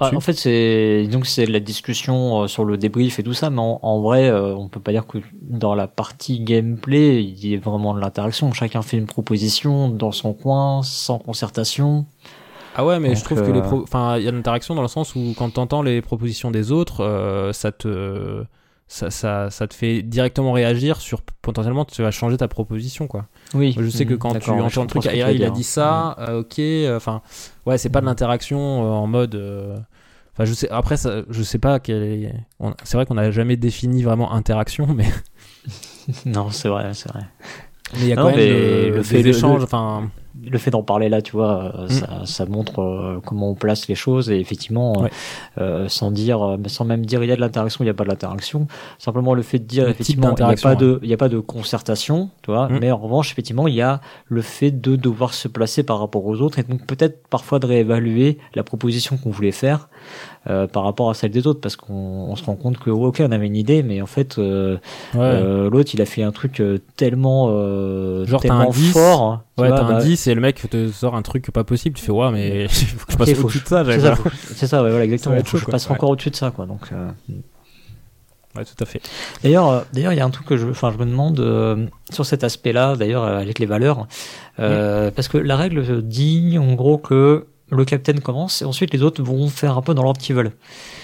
Speaker 1: Ah, en fait, c'est donc c'est de la discussion euh, sur le débrief et tout ça, mais en, en vrai, euh, on peut pas dire que dans la partie gameplay, il y ait vraiment de l'interaction. Chacun fait une proposition dans son coin, sans concertation.
Speaker 2: Ah ouais, mais
Speaker 1: Donc,
Speaker 2: je trouve que les
Speaker 1: euh,
Speaker 2: pro- enfin il y a une interaction dans le sens où quand tu entends les propositions des autres, euh, ça te ça, ça, ça te fait directement réagir sur potentiellement tu vas changer ta proposition quoi.
Speaker 1: Oui.
Speaker 2: Je sais que
Speaker 1: Mhm,
Speaker 2: quand tu entends le
Speaker 1: comprends
Speaker 2: truc, ah, il a dit ça, euh, ok, euh, enfin ouais, c'est pas de
Speaker 1: Mhm.
Speaker 2: l'interaction euh, en mode euh, Enfin, je sais. Après, ça, je sais pas quel est- on- C'est vrai qu'on n'a jamais défini vraiment interaction, mais <laughs>
Speaker 1: Non, c'est vrai, c'est vrai.
Speaker 2: Mais il y a
Speaker 1: Non,
Speaker 2: quand même
Speaker 1: mais
Speaker 2: le, des
Speaker 1: fait de-
Speaker 2: échanges.
Speaker 1: de-
Speaker 2: Enfin,
Speaker 1: Le fait d'en parler là, tu vois, euh,
Speaker 2: Mm.
Speaker 1: ça, ça montre euh, comment on place les choses et effectivement, euh,
Speaker 2: Ouais.
Speaker 1: euh, sans dire, sans même dire il y a de l'interaction, il n'y a pas de l'interaction. Simplement le fait de dire
Speaker 2: Le
Speaker 1: effectivement, il n'y a pas de, il y a pas de concertation, tu vois.
Speaker 2: Mm.
Speaker 1: Mais en revanche, effectivement, il y a le fait de devoir se placer par rapport aux autres et donc peut-être parfois de réévaluer la proposition qu'on voulait faire euh, par rapport à celle des autres parce qu'on on se rend compte que ok, on avait une idée, mais en fait, euh,
Speaker 2: ouais.
Speaker 1: euh, l'autre il a fait un truc euh, tellement, euh,
Speaker 2: Genre, t'as
Speaker 1: tellement
Speaker 2: un 10,
Speaker 1: fort. hein, tu
Speaker 2: ouais,
Speaker 1: vois,
Speaker 2: t'as un
Speaker 1: bah,
Speaker 2: 10 et le mec te sort un truc pas possible. Tu fais ouais, mais faut <laughs> que je passe
Speaker 1: faut-
Speaker 2: au-dessus de ça.
Speaker 1: C'est ça, faut- ouais, voilà, exactement. Faut je
Speaker 2: quoi.
Speaker 1: passe
Speaker 2: Ouais.
Speaker 1: encore au-dessus de ça, quoi. Donc, euh,
Speaker 2: Ouais, tout à fait.
Speaker 1: d'ailleurs, euh, d'ailleurs, il y a un truc que je, enfin, je me demande euh, sur cet aspect-là, d'ailleurs, avec les valeurs, euh, parce que la règle dit, en gros, que le capitaine commence et ensuite les autres vont faire un peu dans l'ordre qu'ils veulent.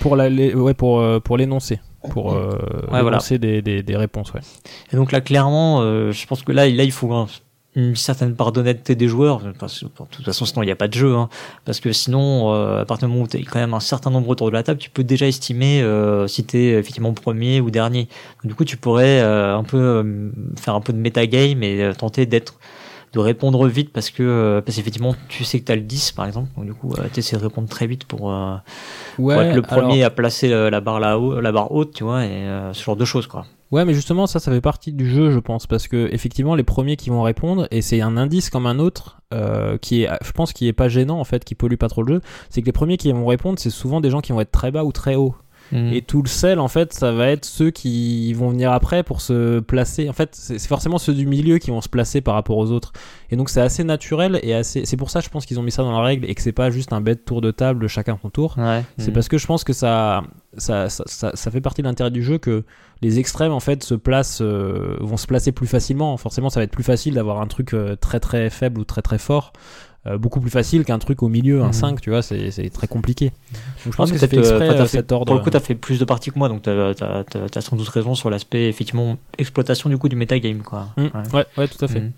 Speaker 2: Pour la, les- ouais, pour euh, pour l'énoncer, pour euh,
Speaker 1: Ouais, voilà.
Speaker 2: énoncer des, des, des réponses. Ouais.
Speaker 1: Et donc là, clairement, euh, je pense que là, là, il faut un- une certaine part d'honnêteté des joueurs. Parce que, de toute façon, sinon, il n'y a pas de jeu. Hein, parce que sinon, euh, à partir du moment où tu quand même un certain nombre autour de la table, tu peux déjà estimer si tu es effectivement premier ou dernier. Donc, du coup, tu pourrais un peu faire un peu de metagame et tenter d'être de répondre vite parce que euh, parce qu'effectivement tu sais que tu as le 10 par exemple donc du coup tu essaies de répondre très vite pour, euh, pour être le premier à placer euh, la barre là haut la barre haute tu vois et euh, ce genre de choses quoi
Speaker 2: Ouais, mais justement, ça, ça fait partie du jeu, je pense, parce que effectivement, les premiers qui vont répondre, et c'est un indice comme un autre, euh, qui est, je pense, qui est pas gênant en fait, qui pollue pas trop le jeu, c'est que les premiers qui vont répondre, c'est souvent des gens qui vont être très bas ou très hauts.
Speaker 1: Mm.
Speaker 2: Et tout le sel, en fait, ça va être ceux qui vont venir après pour se placer. En fait, c'est forcément ceux du milieu qui vont se placer par rapport aux autres. Et donc, c'est assez naturel et assez. C'est pour ça, je pense qu'ils ont mis ça dans la règle et que c'est pas juste un bête tour de table, chacun son tour.
Speaker 1: ouais
Speaker 2: C'est
Speaker 1: Mm.
Speaker 2: parce que je pense que ça, ça, ça, ça, ça fait partie de l'intérêt du jeu que les extrêmes en fait se placent, euh, vont se placer plus facilement. Forcément, ça va être plus facile d'avoir un truc euh, très très faible ou très très fort. Euh, beaucoup plus facile qu'un truc au milieu, un
Speaker 1: Mhm.
Speaker 2: 5, tu vois, c'est très compliqué. Donc je pense que c'est fait exprès
Speaker 1: t'as
Speaker 2: euh,
Speaker 1: fait-
Speaker 2: cet ordre.
Speaker 1: Pour le coup, tu as fait plus de parties que moi, donc tu as, sans doute raison sur l'aspect, effectivement, exploitation du coup du metagame. Quoi.
Speaker 2: Mm,
Speaker 1: Ouais.
Speaker 2: ouais, ouais, tout à fait.
Speaker 1: Mm.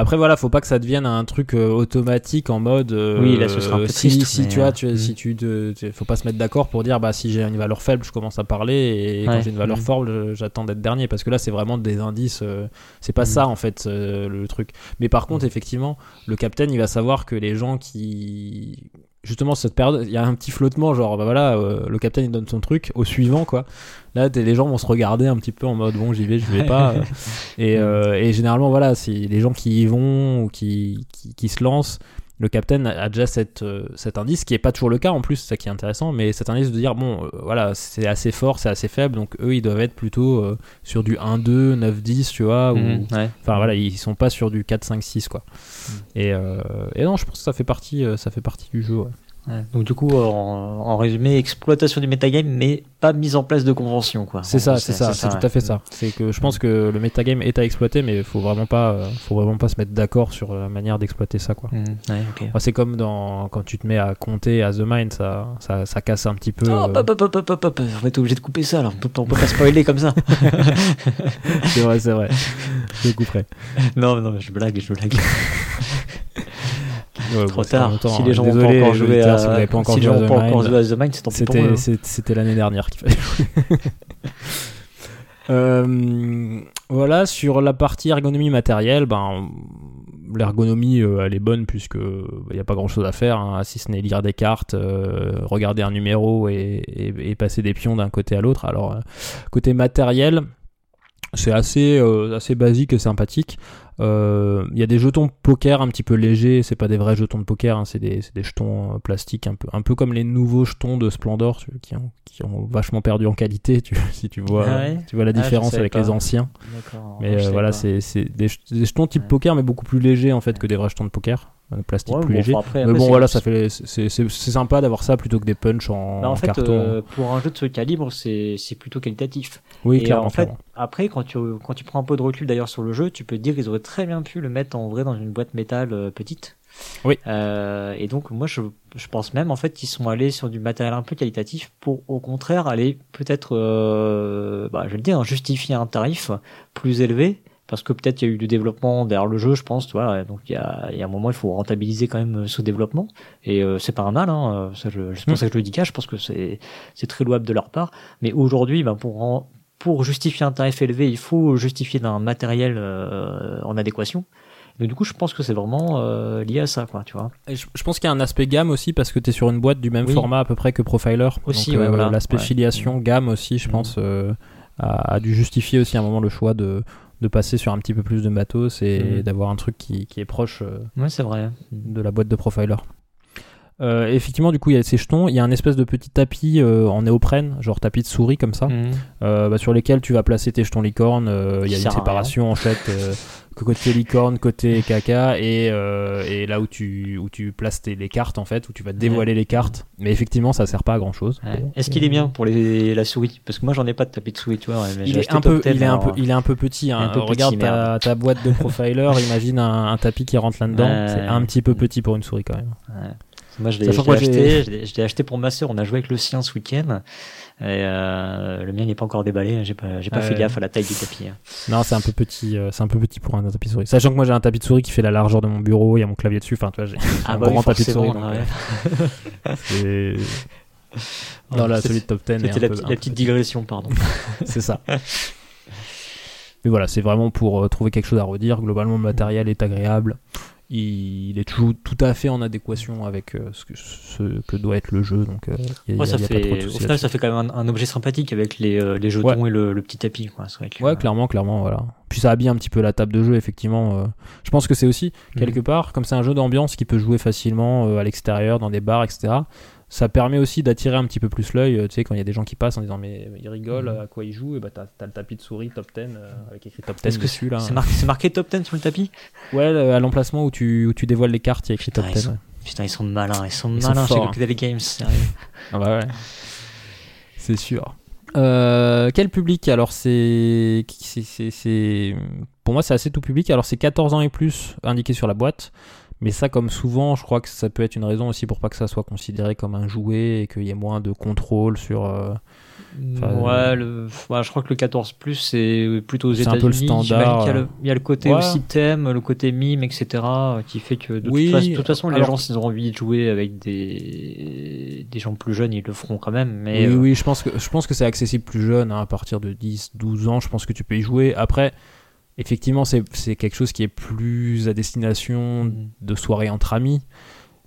Speaker 2: Après voilà, faut pas que ça devienne un truc euh, automatique en mode. euh,
Speaker 1: Oui, là, ce serait un peu
Speaker 2: si,
Speaker 1: triste,
Speaker 2: si tu vois,
Speaker 1: euh,
Speaker 2: tu,
Speaker 1: mm.
Speaker 2: si tu, te- faut pas se mettre d'accord pour dire bah si j'ai une valeur faible, je commence à parler et quand j'ai une valeur
Speaker 1: mm.
Speaker 2: je- j'attends d'être dernier parce que là c'est vraiment des indices. euh, c'est pas
Speaker 1: Mm.
Speaker 2: ça en fait euh, le truc. Mais par contre effectivement, le capitaine il va savoir que les gens qui justement cette période, il y a un petit flottement genre bah voilà, euh, le capitaine il donne son truc au suivant quoi. Là les gens vont se regarder un petit peu en mode bon j'y vais, je vais pas. euh, et, euh, et généralement, voilà, si les gens qui y vont ou qui, qui, qui se lancent, le capitaine a déjà cette, euh, cet indice, qui est pas toujours le cas en plus, c'est ça qui est intéressant, mais cet indice de dire, bon, euh, voilà, c'est assez fort, c'est assez faible, donc eux, ils doivent être plutôt euh, sur du 1, 2, 9, 10, tu vois, ou...
Speaker 1: Ouais.
Speaker 2: Enfin voilà, ils sont pas sur du 4, 5, 6 quoi.
Speaker 1: Mm.
Speaker 2: Et, euh, et non, je pense que ça fait partie, ça fait partie du jeu. Ouais.
Speaker 1: Donc du coup, en, en résumé, exploitation du metagame, mais pas mise en place de convention, quoi.
Speaker 2: C'est ça, c'est ça, c'est tout à fait ça. C'est que je pense que le metagame est à exploiter, mais faut vraiment pas, euh, faut vraiment pas se mettre d'accord sur la manière d'exploiter ça, quoi.
Speaker 1: Mm, ouais, ok.
Speaker 2: Enfin, c'est comme dans quand tu te mets à compter à The Mind, ça, ça, ça casse un petit peu.
Speaker 1: Oh,
Speaker 2: euh,
Speaker 1: hop, hop, hop, hop, hop, hop. On va être obligé de couper ça, peut, on peut pas spoiler comme ça. <laughs>
Speaker 2: c'est vrai, c'est vrai. Je couperai. <laughs>
Speaker 1: non, non, je blague, je blague.
Speaker 2: Ouais,
Speaker 1: Trop
Speaker 2: bon,
Speaker 1: tard.
Speaker 2: temps,
Speaker 1: si
Speaker 2: hein.
Speaker 1: les gens n'ont pas encore joué à,
Speaker 2: si pas encore
Speaker 1: si
Speaker 2: joué à The
Speaker 1: pas
Speaker 2: Mind,
Speaker 1: The Mind, c'est
Speaker 2: C'était, c'était l'année dernière qu'il fallait jouer. <laughs> Euh, voilà, sur la partie ergonomie matérielle, ben, l'ergonomie, euh, elle est bonne puisque il n'y a pas grand chose à faire, hein, si ce n'est lire des cartes, euh, regarder un numéro et, et- et passer des pions d'un côté à l'autre. Alors, euh, côté matériel, c'est assez, euh, assez basique et sympathique. Euh, Il y a des jetons poker un petit peu légers, c'est pas des vrais jetons de poker, hein, c'est des, c'est des jetons euh, plastiques un peu, un peu comme les nouveaux jetons de Splendor qui ont, qui ont vachement perdu en qualité, tu, <laughs> si tu vois,
Speaker 1: Ah ouais
Speaker 2: tu vois la
Speaker 1: Ah,
Speaker 2: différence avec
Speaker 1: pas.
Speaker 2: les anciens. Mais euh, voilà, c'est c'est des, jet- des jetons type
Speaker 1: Ouais.
Speaker 2: poker, mais beaucoup plus légers en fait que des vrais jetons de poker, euh, plastique
Speaker 1: Ouais,
Speaker 2: plus
Speaker 1: bon,
Speaker 2: léger.
Speaker 1: après-
Speaker 2: mais bon, voilà, ça fait, c'est sympa d'avoir ça plutôt que des punch en,
Speaker 1: Bah, en
Speaker 2: en
Speaker 1: fait,
Speaker 2: carton.
Speaker 1: euh, pour un jeu de ce calibre, c'est plutôt qualitatif.
Speaker 2: oui,
Speaker 1: et
Speaker 2: clairement.
Speaker 1: en fait,
Speaker 2: clairement.
Speaker 1: après, quand tu, quand tu prends un peu de recul d'ailleurs sur le jeu, tu peux te dire qu'ils auraient très bien pu le mettre en vrai dans une boîte métal euh, petite.
Speaker 2: Oui.
Speaker 1: Euh, et donc, moi, je, je pense même en fait qu'ils sont allés sur du matériel un peu qualitatif pour, au contraire, aller peut-être, euh, bah, je vais le dire, justifier un tarif plus élevé. Parce que peut-être il y a eu du développement derrière le jeu, je pense, tu vois. Donc il y a, il y a un moment, il faut rentabiliser quand même euh, ce développement. Et euh, c'est pas un mal, hein. euh, Ça, je, c'est pour
Speaker 2: Mm.
Speaker 1: ça que je le dis cash, je pense que c'est, c'est très louable de leur part. Mais aujourd'hui, ben, pour, en- pour justifier un tarif élevé, il faut justifier d'un matériel euh, en adéquation. Donc du coup, je pense que c'est vraiment euh, lié à ça, quoi, tu vois.
Speaker 2: Et je, je pense qu'il y a un aspect gamme aussi parce que tu es sur une boîte du même
Speaker 1: Oui.
Speaker 2: format à peu près que Profiler.
Speaker 1: Aussi,
Speaker 2: Donc,
Speaker 1: ouais, voilà.
Speaker 2: L'aspect
Speaker 1: Ouais.
Speaker 2: filiation gamme aussi, je
Speaker 1: Mhm.
Speaker 2: pense, a, a dû justifier aussi à un moment le choix de, de passer sur un petit peu plus de matos et
Speaker 1: Mhm.
Speaker 2: d'avoir un truc qui, qui est proche euh,
Speaker 1: Ouais, c'est vrai.
Speaker 2: de la boîte de Profiler. Euh, effectivement, du coup, il y a ces jetons. Il y a un espèce de petit tapis euh, en néoprène, genre tapis de souris comme ça,
Speaker 1: Mhm.
Speaker 2: euh, bah, sur lesquels tu vas placer tes jetons licorne. Euh, Il y a une séparation en fait, euh, côté licorne, côté caca, et, euh, et là où tu, où tu places tes, les cartes en fait, où tu vas dévoiler les cartes. Mais effectivement, ça sert pas à grand chose.
Speaker 1: Ouais. Est-ce qu'il est bien pour les, la souris? Parce que moi, j'en ai pas de tapis de souris, tu vois. mais
Speaker 2: Il est, un peu,
Speaker 1: Top Ten
Speaker 2: il, est un
Speaker 1: en-
Speaker 2: peu, il est un peu petit. hein.
Speaker 1: Un peu petit,
Speaker 2: Regarde ta, boîte de <laughs> profiler, imagine un, un tapis qui rentre là-dedans.
Speaker 1: Ouais.
Speaker 2: C'est un petit peu petit pour une souris quand même.
Speaker 1: Moi, je l'ai acheté, je l'ai- je l'ai acheté pour ma sœur. On a joué avec le sien ce week-end. Et euh, le mien n'est pas encore déballé. J'ai pas, j'ai pas
Speaker 2: Ouais.
Speaker 1: fait gaffe à la taille du tapis. hein.
Speaker 2: Non, c'est un peu petit, euh, c'est un peu petit pour un tapis de souris. Sachant que moi j'ai un tapis de souris qui fait la largeur de mon bureau, il y a mon clavier dessus. Enfin, tu vois, j'ai
Speaker 1: Ah
Speaker 2: un
Speaker 1: bah oui,
Speaker 2: grand tapis de souris.
Speaker 1: forcément,
Speaker 2: donc,
Speaker 1: ouais.
Speaker 2: euh, c'est- <laughs> Non, là,
Speaker 1: c'est-
Speaker 2: celui de top 10 est
Speaker 1: C'était la,
Speaker 2: peu-
Speaker 1: petite- la digression, pardon. <laughs>
Speaker 2: C'est ça. Mais voilà, c'est vraiment pour euh, trouver quelque chose à redire. Globalement, le matériel est agréable. Il, il est toujours tout à fait en adéquation avec euh, ce, que, ce que doit être le jeu. Donc, euh, y a-
Speaker 1: Ouais,
Speaker 2: il y a
Speaker 1: ça
Speaker 2: pas trop de
Speaker 1: fait, au final,
Speaker 2: là-dessus.
Speaker 1: ça fait quand même un, un objet sympathique avec les, euh, les jetons et le, le petit tapis. Quoi. Que,
Speaker 2: Ouais,
Speaker 1: euh,
Speaker 2: clairement, clairement, voilà. Puis ça habille un petit peu la table de jeu, effectivement. euh. Je pense que c'est aussi,
Speaker 1: Mhm.
Speaker 2: quelque part, comme c'est un jeu d'ambiance qui peut jouer facilement euh, à l'extérieur, dans des bars, etc. Ça permet aussi d'attirer un petit peu plus l'œil, euh, tu sais, quand il y a des gens qui passent en disant mais ils rigolent,
Speaker 1: Mhm.
Speaker 2: à quoi ils jouent, et bah t'as t'as le tapis de souris top 10 euh, avec écrit top 10
Speaker 1: Est-ce que
Speaker 2: dessus là.
Speaker 1: C'est marqué, c'est marqué top 10 sur le tapis?
Speaker 2: Ouais, à l'emplacement où tu, où tu dévoiles les cartes, il y a écrit
Speaker 1: Putain,
Speaker 2: top
Speaker 1: ils
Speaker 2: 10.
Speaker 1: sont-
Speaker 2: ouais.
Speaker 1: Putain, ils sont malins. Ils sont
Speaker 2: Ils sont
Speaker 1: malins chez
Speaker 2: forts,
Speaker 1: Cocktail Games. sérieux. <laughs>
Speaker 2: Ah bah ouais. C'est sûr. Euh, quel public? Alors c'est, c'est, c'est- c'est- pour moi c'est assez tout public. Alors c'est 14 ans et plus indiqué sur la boîte, mais ça comme souvent, je crois que ça peut être une raison aussi pour pas que ça soit considéré comme un jouet et qu'il y ait moins de contrôle sur. euh,
Speaker 1: ouais, le, ouais, je crois que le 14 c'est plutôt aux
Speaker 2: C'est un peu le
Speaker 1: États-Unis.
Speaker 2: euh.
Speaker 1: le- Il y a le côté
Speaker 2: Ouais.
Speaker 1: aussi thème, le côté mime, etc. euh, qui fait que de,
Speaker 2: Oui,
Speaker 1: toute, façon, de toute façon, les
Speaker 2: alors-
Speaker 1: gens, s'ils ont envie de jouer avec des, des gens plus jeunes, ils le feront quand même. Mais
Speaker 2: oui,
Speaker 1: euh,
Speaker 2: oui, je pense que je pense que c'est accessible plus jeune, hein, à partir de 10, 12 ans. Je pense que tu peux y jouer. Après, effectivement, c'est quelque chose qui est plus à destination
Speaker 1: Mhm.
Speaker 2: de soirée entre amis.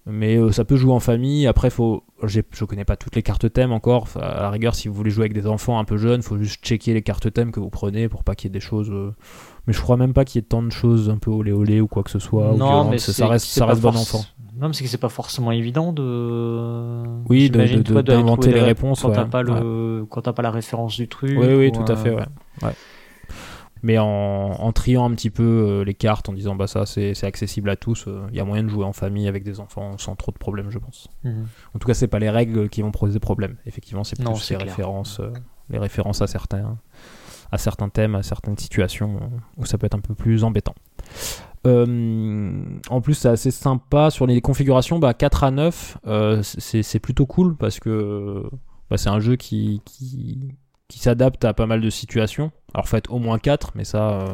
Speaker 2: Mais euh, ça peut jouer en famille. Après, faut, je connais pas toutes les cartes thèmes encore. Enfin, à la rigueur, si vous voulez jouer avec des enfants un peu jeunes, faut juste checker les cartes thèmes que vous prenez pour pas qu'il y ait des choses. euh, Mais je crois même pas qu'il y ait tant de choses un peu olé olé ou quoi que ce soit.
Speaker 1: non, mais
Speaker 2: ça, reste, ça reste bon enfant.
Speaker 1: Non, mais c'est que c'est pas forcément évident de.
Speaker 2: Oui, d'inventer les réponses,
Speaker 1: Quand t'as
Speaker 2: ouais,
Speaker 1: pas le, quand t'as pas la référence du truc.
Speaker 2: Oui, oui,
Speaker 1: ou,
Speaker 2: tout à fait, ouais. ouais. Mais en, en triant un petit peu euh, les cartes, en disant bah ça c'est accessible à tous, euh, il y a moyen de jouer en famille avec des enfants sans trop de problèmes, je pense.
Speaker 1: Mhm.
Speaker 2: En tout cas, c'est pas les règles qui vont poser problème. Effectivement, c'est plus les références, euh, les références à certains, à certains thèmes, à certaines situations euh, où ça peut être un peu plus embêtant. Euh, en plus, c'est assez sympa sur les configurations. Bah, 4 à 9, euh, c'est c'est plutôt cool parce que bah, c'est un jeu qui, qui, qui s'adapte à pas mal de situations. Alors, faites au moins 4, mais ça, euh,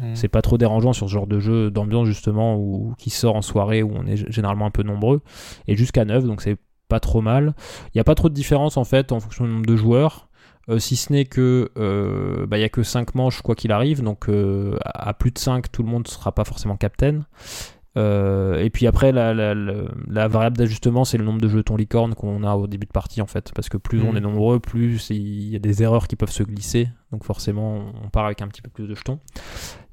Speaker 1: Mhm.
Speaker 2: c'est pas trop dérangeant sur ce genre de jeu d'ambiance justement où, qui sort en soirée où on est généralement un peu nombreux et jusqu'à 9 donc c'est pas trop mal il n'y a pas trop de différence en fait en fonction du nombre de joueurs euh, si ce n'est que euh, bah, il y a que 5 manches quoi qu'il arrive donc euh, à plus de 5 tout le monde sera pas forcément captain Euh, et puis après la, la, la, la variable d'ajustement c'est le nombre de jetons licorne qu'on a au début de partie en fait. Parce que plus on
Speaker 1: Mhm.
Speaker 2: est nombreux plus il y a des erreurs qui peuvent se glisser. Donc forcément on part avec un petit peu plus de jetons.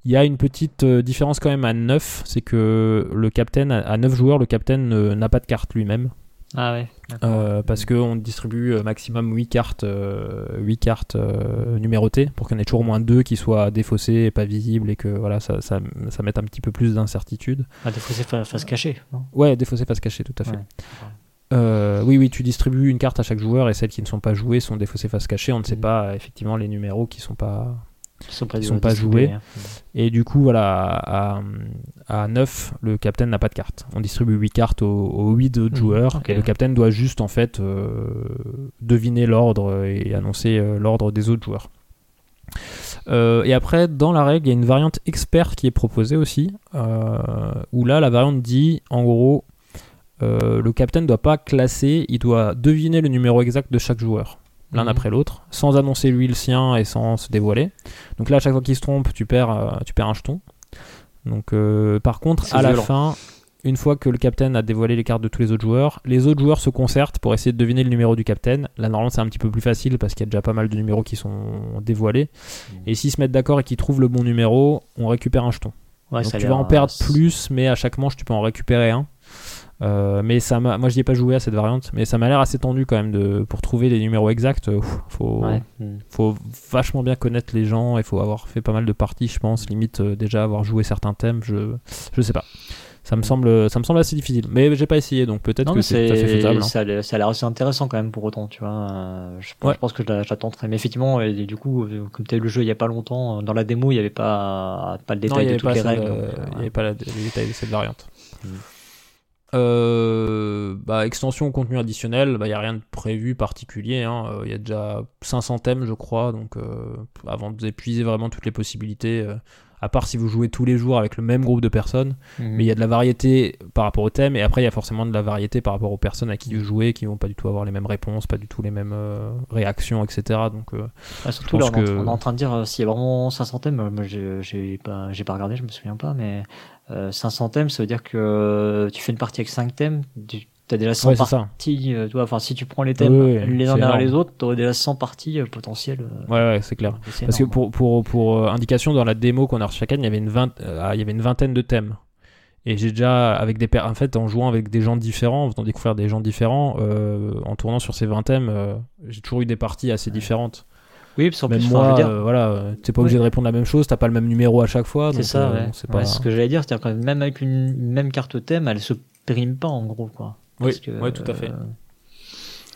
Speaker 2: Il y a une petite euh, différence quand même à 9, c'est que le captain, à 9 joueurs, le captain euh, n'a pas de carte lui-même,
Speaker 1: Ah ouais.
Speaker 2: euh, parce qu'on distribue euh, maximum 8 cartes, euh, 8 cartes euh, numérotées, pour qu'il y en ait toujours au moins 2 qui soient défaussées et pas visibles, et que voilà, ça, ça, ça mette un petit peu plus d'incertitude.
Speaker 1: Ah, fa- face cachée, non?
Speaker 2: Ouais, défaussées face cachée, tout à fait.
Speaker 1: Ouais.
Speaker 2: Euh, oui, oui, tu distribues une carte à chaque joueur, et celles qui ne sont pas jouées sont défaussées face cachée, on ne sait
Speaker 1: Mhm.
Speaker 2: pas euh, effectivement les numéros qui sont pas...
Speaker 1: Ils sont pas,
Speaker 2: sont pas joués.
Speaker 1: hein.
Speaker 2: Et du coup, voilà, à, à 9, le captain n'a pas de carte. On distribue 8 cartes aux, aux 8 autres
Speaker 1: Mhm,
Speaker 2: joueurs. Et le captain doit juste, en fait, euh, deviner l'ordre et annoncer euh, l'ordre des autres joueurs. Euh, et après, dans la règle, il y a une variante expert qui est proposée aussi. où là, la variante dit, en gros, le captain ne doit pas classer, il doit deviner le numéro exact de chaque joueur l'un
Speaker 1: Mhm.
Speaker 2: après l'autre, sans annoncer lui le sien et sans se dévoiler. Donc là, à chaque fois qu'il se trompe, tu perds, euh, tu perds un jeton. Donc, euh, par contre, à la fin, une fois que le captain a dévoilé les cartes de tous les autres joueurs, les autres joueurs se concertent pour essayer de deviner le numéro du captain. Là, normalement, c'est un petit peu plus facile parce qu'il y a déjà pas mal de numéros qui sont dévoilés.
Speaker 1: Mhm.
Speaker 2: Et s'ils se mettent d'accord et qu'ils trouvent le bon numéro, on récupère un jeton.
Speaker 1: Ouais,
Speaker 2: Donc tu vas en perdre
Speaker 1: euh,
Speaker 2: plus, mais à chaque manche, tu peux en récupérer un. Euh, mais ça m'a, moi, je n'y ai pas joué à cette variante, mais ça m'a l'air assez tendu quand même de, pour trouver les numéros exacts. euh, ouf, faut,
Speaker 1: Ouais.
Speaker 2: Faut vachement bien connaître les gens et faut avoir fait pas mal de parties, je pense. Limite euh, déjà avoir joué certains thèmes, je, je sais pas. Ça me semble, ça me semble assez difficile. Mais j'ai pas essayé, donc peut-être que c'est tout à fait
Speaker 1: c'est,
Speaker 2: faisable. hein.
Speaker 1: ça, a l'air- ça a l'air assez intéressant quand même pour autant, tu vois. Euh, Je, pense-
Speaker 2: Ouais.
Speaker 1: je pense que tenterai. Mais effectivement, et, du coup, euh, comme tu as eu le jeu il y a pas longtemps, euh, dans la démo, il n'y avait pas, pas le détail
Speaker 2: il n'y
Speaker 1: de toutes les règles.
Speaker 2: euh,
Speaker 1: euh,
Speaker 2: il y
Speaker 1: ouais.
Speaker 2: avait pas les détails de cette variante.
Speaker 1: Mm.
Speaker 2: Euh, bah, extension au contenu additionnel, bah, il n'y a rien de prévu particulier. hein. Euh, Il y a déjà 500 thèmes, je crois. Donc, euh, avant d'épuiser vraiment toutes les possibilités, euh, à part si vous jouez tous les jours avec le même groupe de personnes,
Speaker 1: Mhm.
Speaker 2: mais il y a de la variété par rapport au thème. Et après, il y a forcément de la variété par rapport aux personnes à qui vous jouez, qui vont pas du tout avoir les mêmes réponses, pas du tout les mêmes euh, réactions, etc. Donc, euh,
Speaker 1: Ouais, surtout là, on,
Speaker 2: pense
Speaker 1: est en-
Speaker 2: que-
Speaker 1: on est en train de dire s'il y a vraiment 500 thèmes. Moi, j'ai pas, pas regardé, je me souviens pas, mais 500 thèmes, ça veut dire que euh, tu fais une partie avec 5 thèmes, tu as déjà 100
Speaker 2: ouais, c'est ça.
Speaker 1: parties. euh, tu vois, enfin, si tu prends les thèmes
Speaker 2: Oui, oui,
Speaker 1: les uns derrière les autres, tu aurais déjà 100 parties euh, potentielles. euh,
Speaker 2: Ouais, ouais, c'est clair. Parce que pour, pour, pour euh, indication, dans la démo qu'on a reçue chacun, il y avait une, euh, ah, il y avait une vingtaine de thèmes. Et j'ai déjà, avec des en fait, en jouant avec des gens différents, en faisant découvrir des gens différents, euh, en tournant sur ces 20 thèmes, euh, j'ai toujours eu des parties assez différentes.
Speaker 1: Oui, parce qu'en
Speaker 2: Même
Speaker 1: plus, enfin, je
Speaker 2: moi,
Speaker 1: veux dire,
Speaker 2: euh, voilà, euh, t'es pas
Speaker 1: Ouais.
Speaker 2: obligé de répondre la même chose, t'as pas le même numéro à chaque fois.
Speaker 1: c'est ça,
Speaker 2: euh,
Speaker 1: ouais.
Speaker 2: c'est pas...
Speaker 1: ce que j'allais dire, c'est-à-dire que même avec une, même carte thème, elle se prime pas en gros, quoi.
Speaker 2: Oui,
Speaker 1: que,
Speaker 2: ouais, tout à fait.
Speaker 1: euh,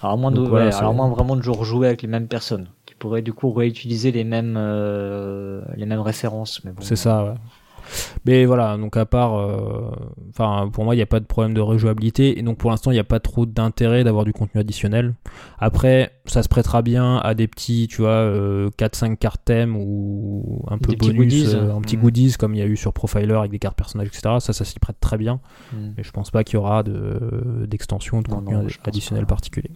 Speaker 1: Alors, à moins, de,
Speaker 2: Donc voilà,
Speaker 1: alors moins vraiment de jouer rejouer avec les mêmes personnes, qui pourraient du coup réutiliser les mêmes, euh, les mêmes références. Mais bon,
Speaker 2: C'est ça, ouais. Mais voilà, donc à part, euh, enfin pour moi il n'y a pas de problème de rejouabilité et donc pour l'instant il n'y a pas trop d'intérêt d'avoir du contenu additionnel. Après ça se prêtera bien à des petits, tu vois, euh, 4-5 cartes thèmes ou un peu
Speaker 1: Des petits
Speaker 2: bonus,
Speaker 1: goodies.
Speaker 2: euh, un petit
Speaker 1: Mm.
Speaker 2: goodies comme il y a eu sur Profiler avec des cartes personnages, etc. Ça, ça s'y prête très bien.
Speaker 1: Mm.
Speaker 2: Mais je pense pas qu'il y aura de- d'extension de
Speaker 1: Non,
Speaker 2: contenu
Speaker 1: non,
Speaker 2: additionnel particulier.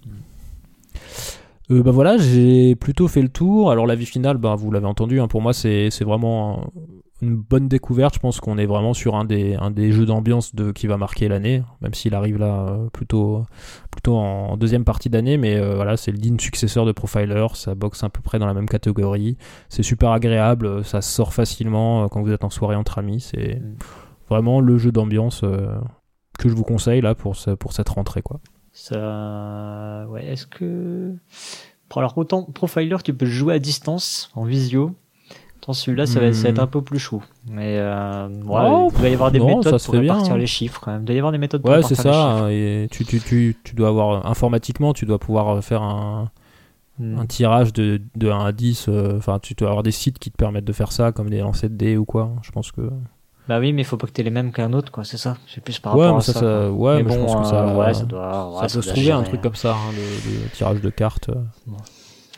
Speaker 2: Euh, bah voilà, j'ai plutôt fait le tour. Alors la vie finale, bah, vous l'avez entendu, hein, pour moi c'est c'est vraiment une bonne découverte. Je pense qu'on est vraiment sur un des, un des jeux d'ambiance de, qui va marquer l'année, même s'il arrive là euh, plutôt, plutôt en deuxième partie d'année. Mais euh, voilà, c'est le digne successeur de Profiler, ça boxe à peu près dans la même catégorie. C'est super agréable, ça sort facilement euh, quand vous êtes en soirée entre amis. C'est vraiment le jeu d'ambiance que je vous conseille là pour, pour cette rentrée. quoi.
Speaker 1: Ça, ouais, est-ce que. Alors, autant Profiler, tu peux jouer à distance, en visio? Pense celui-là, ça, va- ça va être
Speaker 2: Hmm.
Speaker 1: un peu plus chaud. Mais euh, ouais,
Speaker 2: Oh,
Speaker 1: il doit y avoir des
Speaker 2: non,
Speaker 1: méthodes
Speaker 2: se
Speaker 1: pour répartir
Speaker 2: hein.
Speaker 1: les chiffres. Quand même. Il doit y avoir des méthodes pour
Speaker 2: Ouais, c'est
Speaker 1: les
Speaker 2: ça. Et tu, tu, tu, tu dois avoir informatiquement, tu dois pouvoir faire un,
Speaker 1: Hmm.
Speaker 2: un tirage de, de 1 à 10. euh, Enfin, tu dois avoir des sites qui te permettent de faire ça, comme des lancers de dés ou quoi. Je pense que.
Speaker 1: Bah oui, mais il faut pas que t'aies les mêmes qu'un autre, quoi. C'est ça. C'est plus par
Speaker 2: ouais,
Speaker 1: rapport
Speaker 2: mais
Speaker 1: à
Speaker 2: ça,
Speaker 1: ça.
Speaker 2: ça-
Speaker 1: quoi.
Speaker 2: ouais,
Speaker 1: mais
Speaker 2: mais je
Speaker 1: bon,
Speaker 2: pense que
Speaker 1: euh,
Speaker 2: ça,
Speaker 1: ouais, ça doit, ouais, ça
Speaker 2: se
Speaker 1: doit
Speaker 2: trouver un truc comme ça, hein, de tirage de cartes. euh,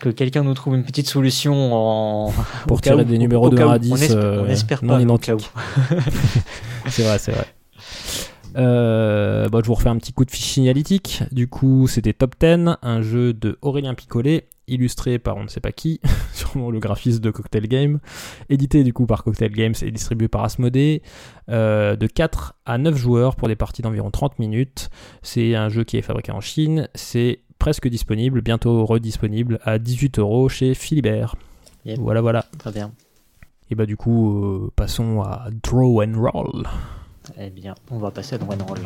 Speaker 1: Que quelqu'un nous trouve une petite solution en <laughs>
Speaker 2: Pour
Speaker 1: au
Speaker 2: tirer
Speaker 1: où-
Speaker 2: des numéros de
Speaker 1: cas
Speaker 2: 1
Speaker 1: où.
Speaker 2: à
Speaker 1: On
Speaker 2: 10,
Speaker 1: espère,
Speaker 2: euh,
Speaker 1: on espère
Speaker 2: non
Speaker 1: pas, au cas où. <laughs>
Speaker 2: c'est vrai, c'est vrai. Euh, je vous refais un petit coup de fiche signalétique. Du coup, c'était Top 10, un jeu de Aurélien Picollet, illustré par on ne sait pas qui, <laughs> sûrement le graphiste de Cocktail Game, édité du coup par Cocktail Games et distribué par Asmodée, euh, de 4 à 9 joueurs pour des parties d'environ 30 minutes. C'est un jeu qui est fabriqué en Chine, c'est presque disponible, bientôt redisponible à 18 euros chez Philibert.
Speaker 1: Yep.
Speaker 2: Voilà, voilà.
Speaker 1: Très bien.
Speaker 2: Et bah du coup, euh, passons à Draw and Roll.
Speaker 1: Eh bien, on va passer à Draw and Roll.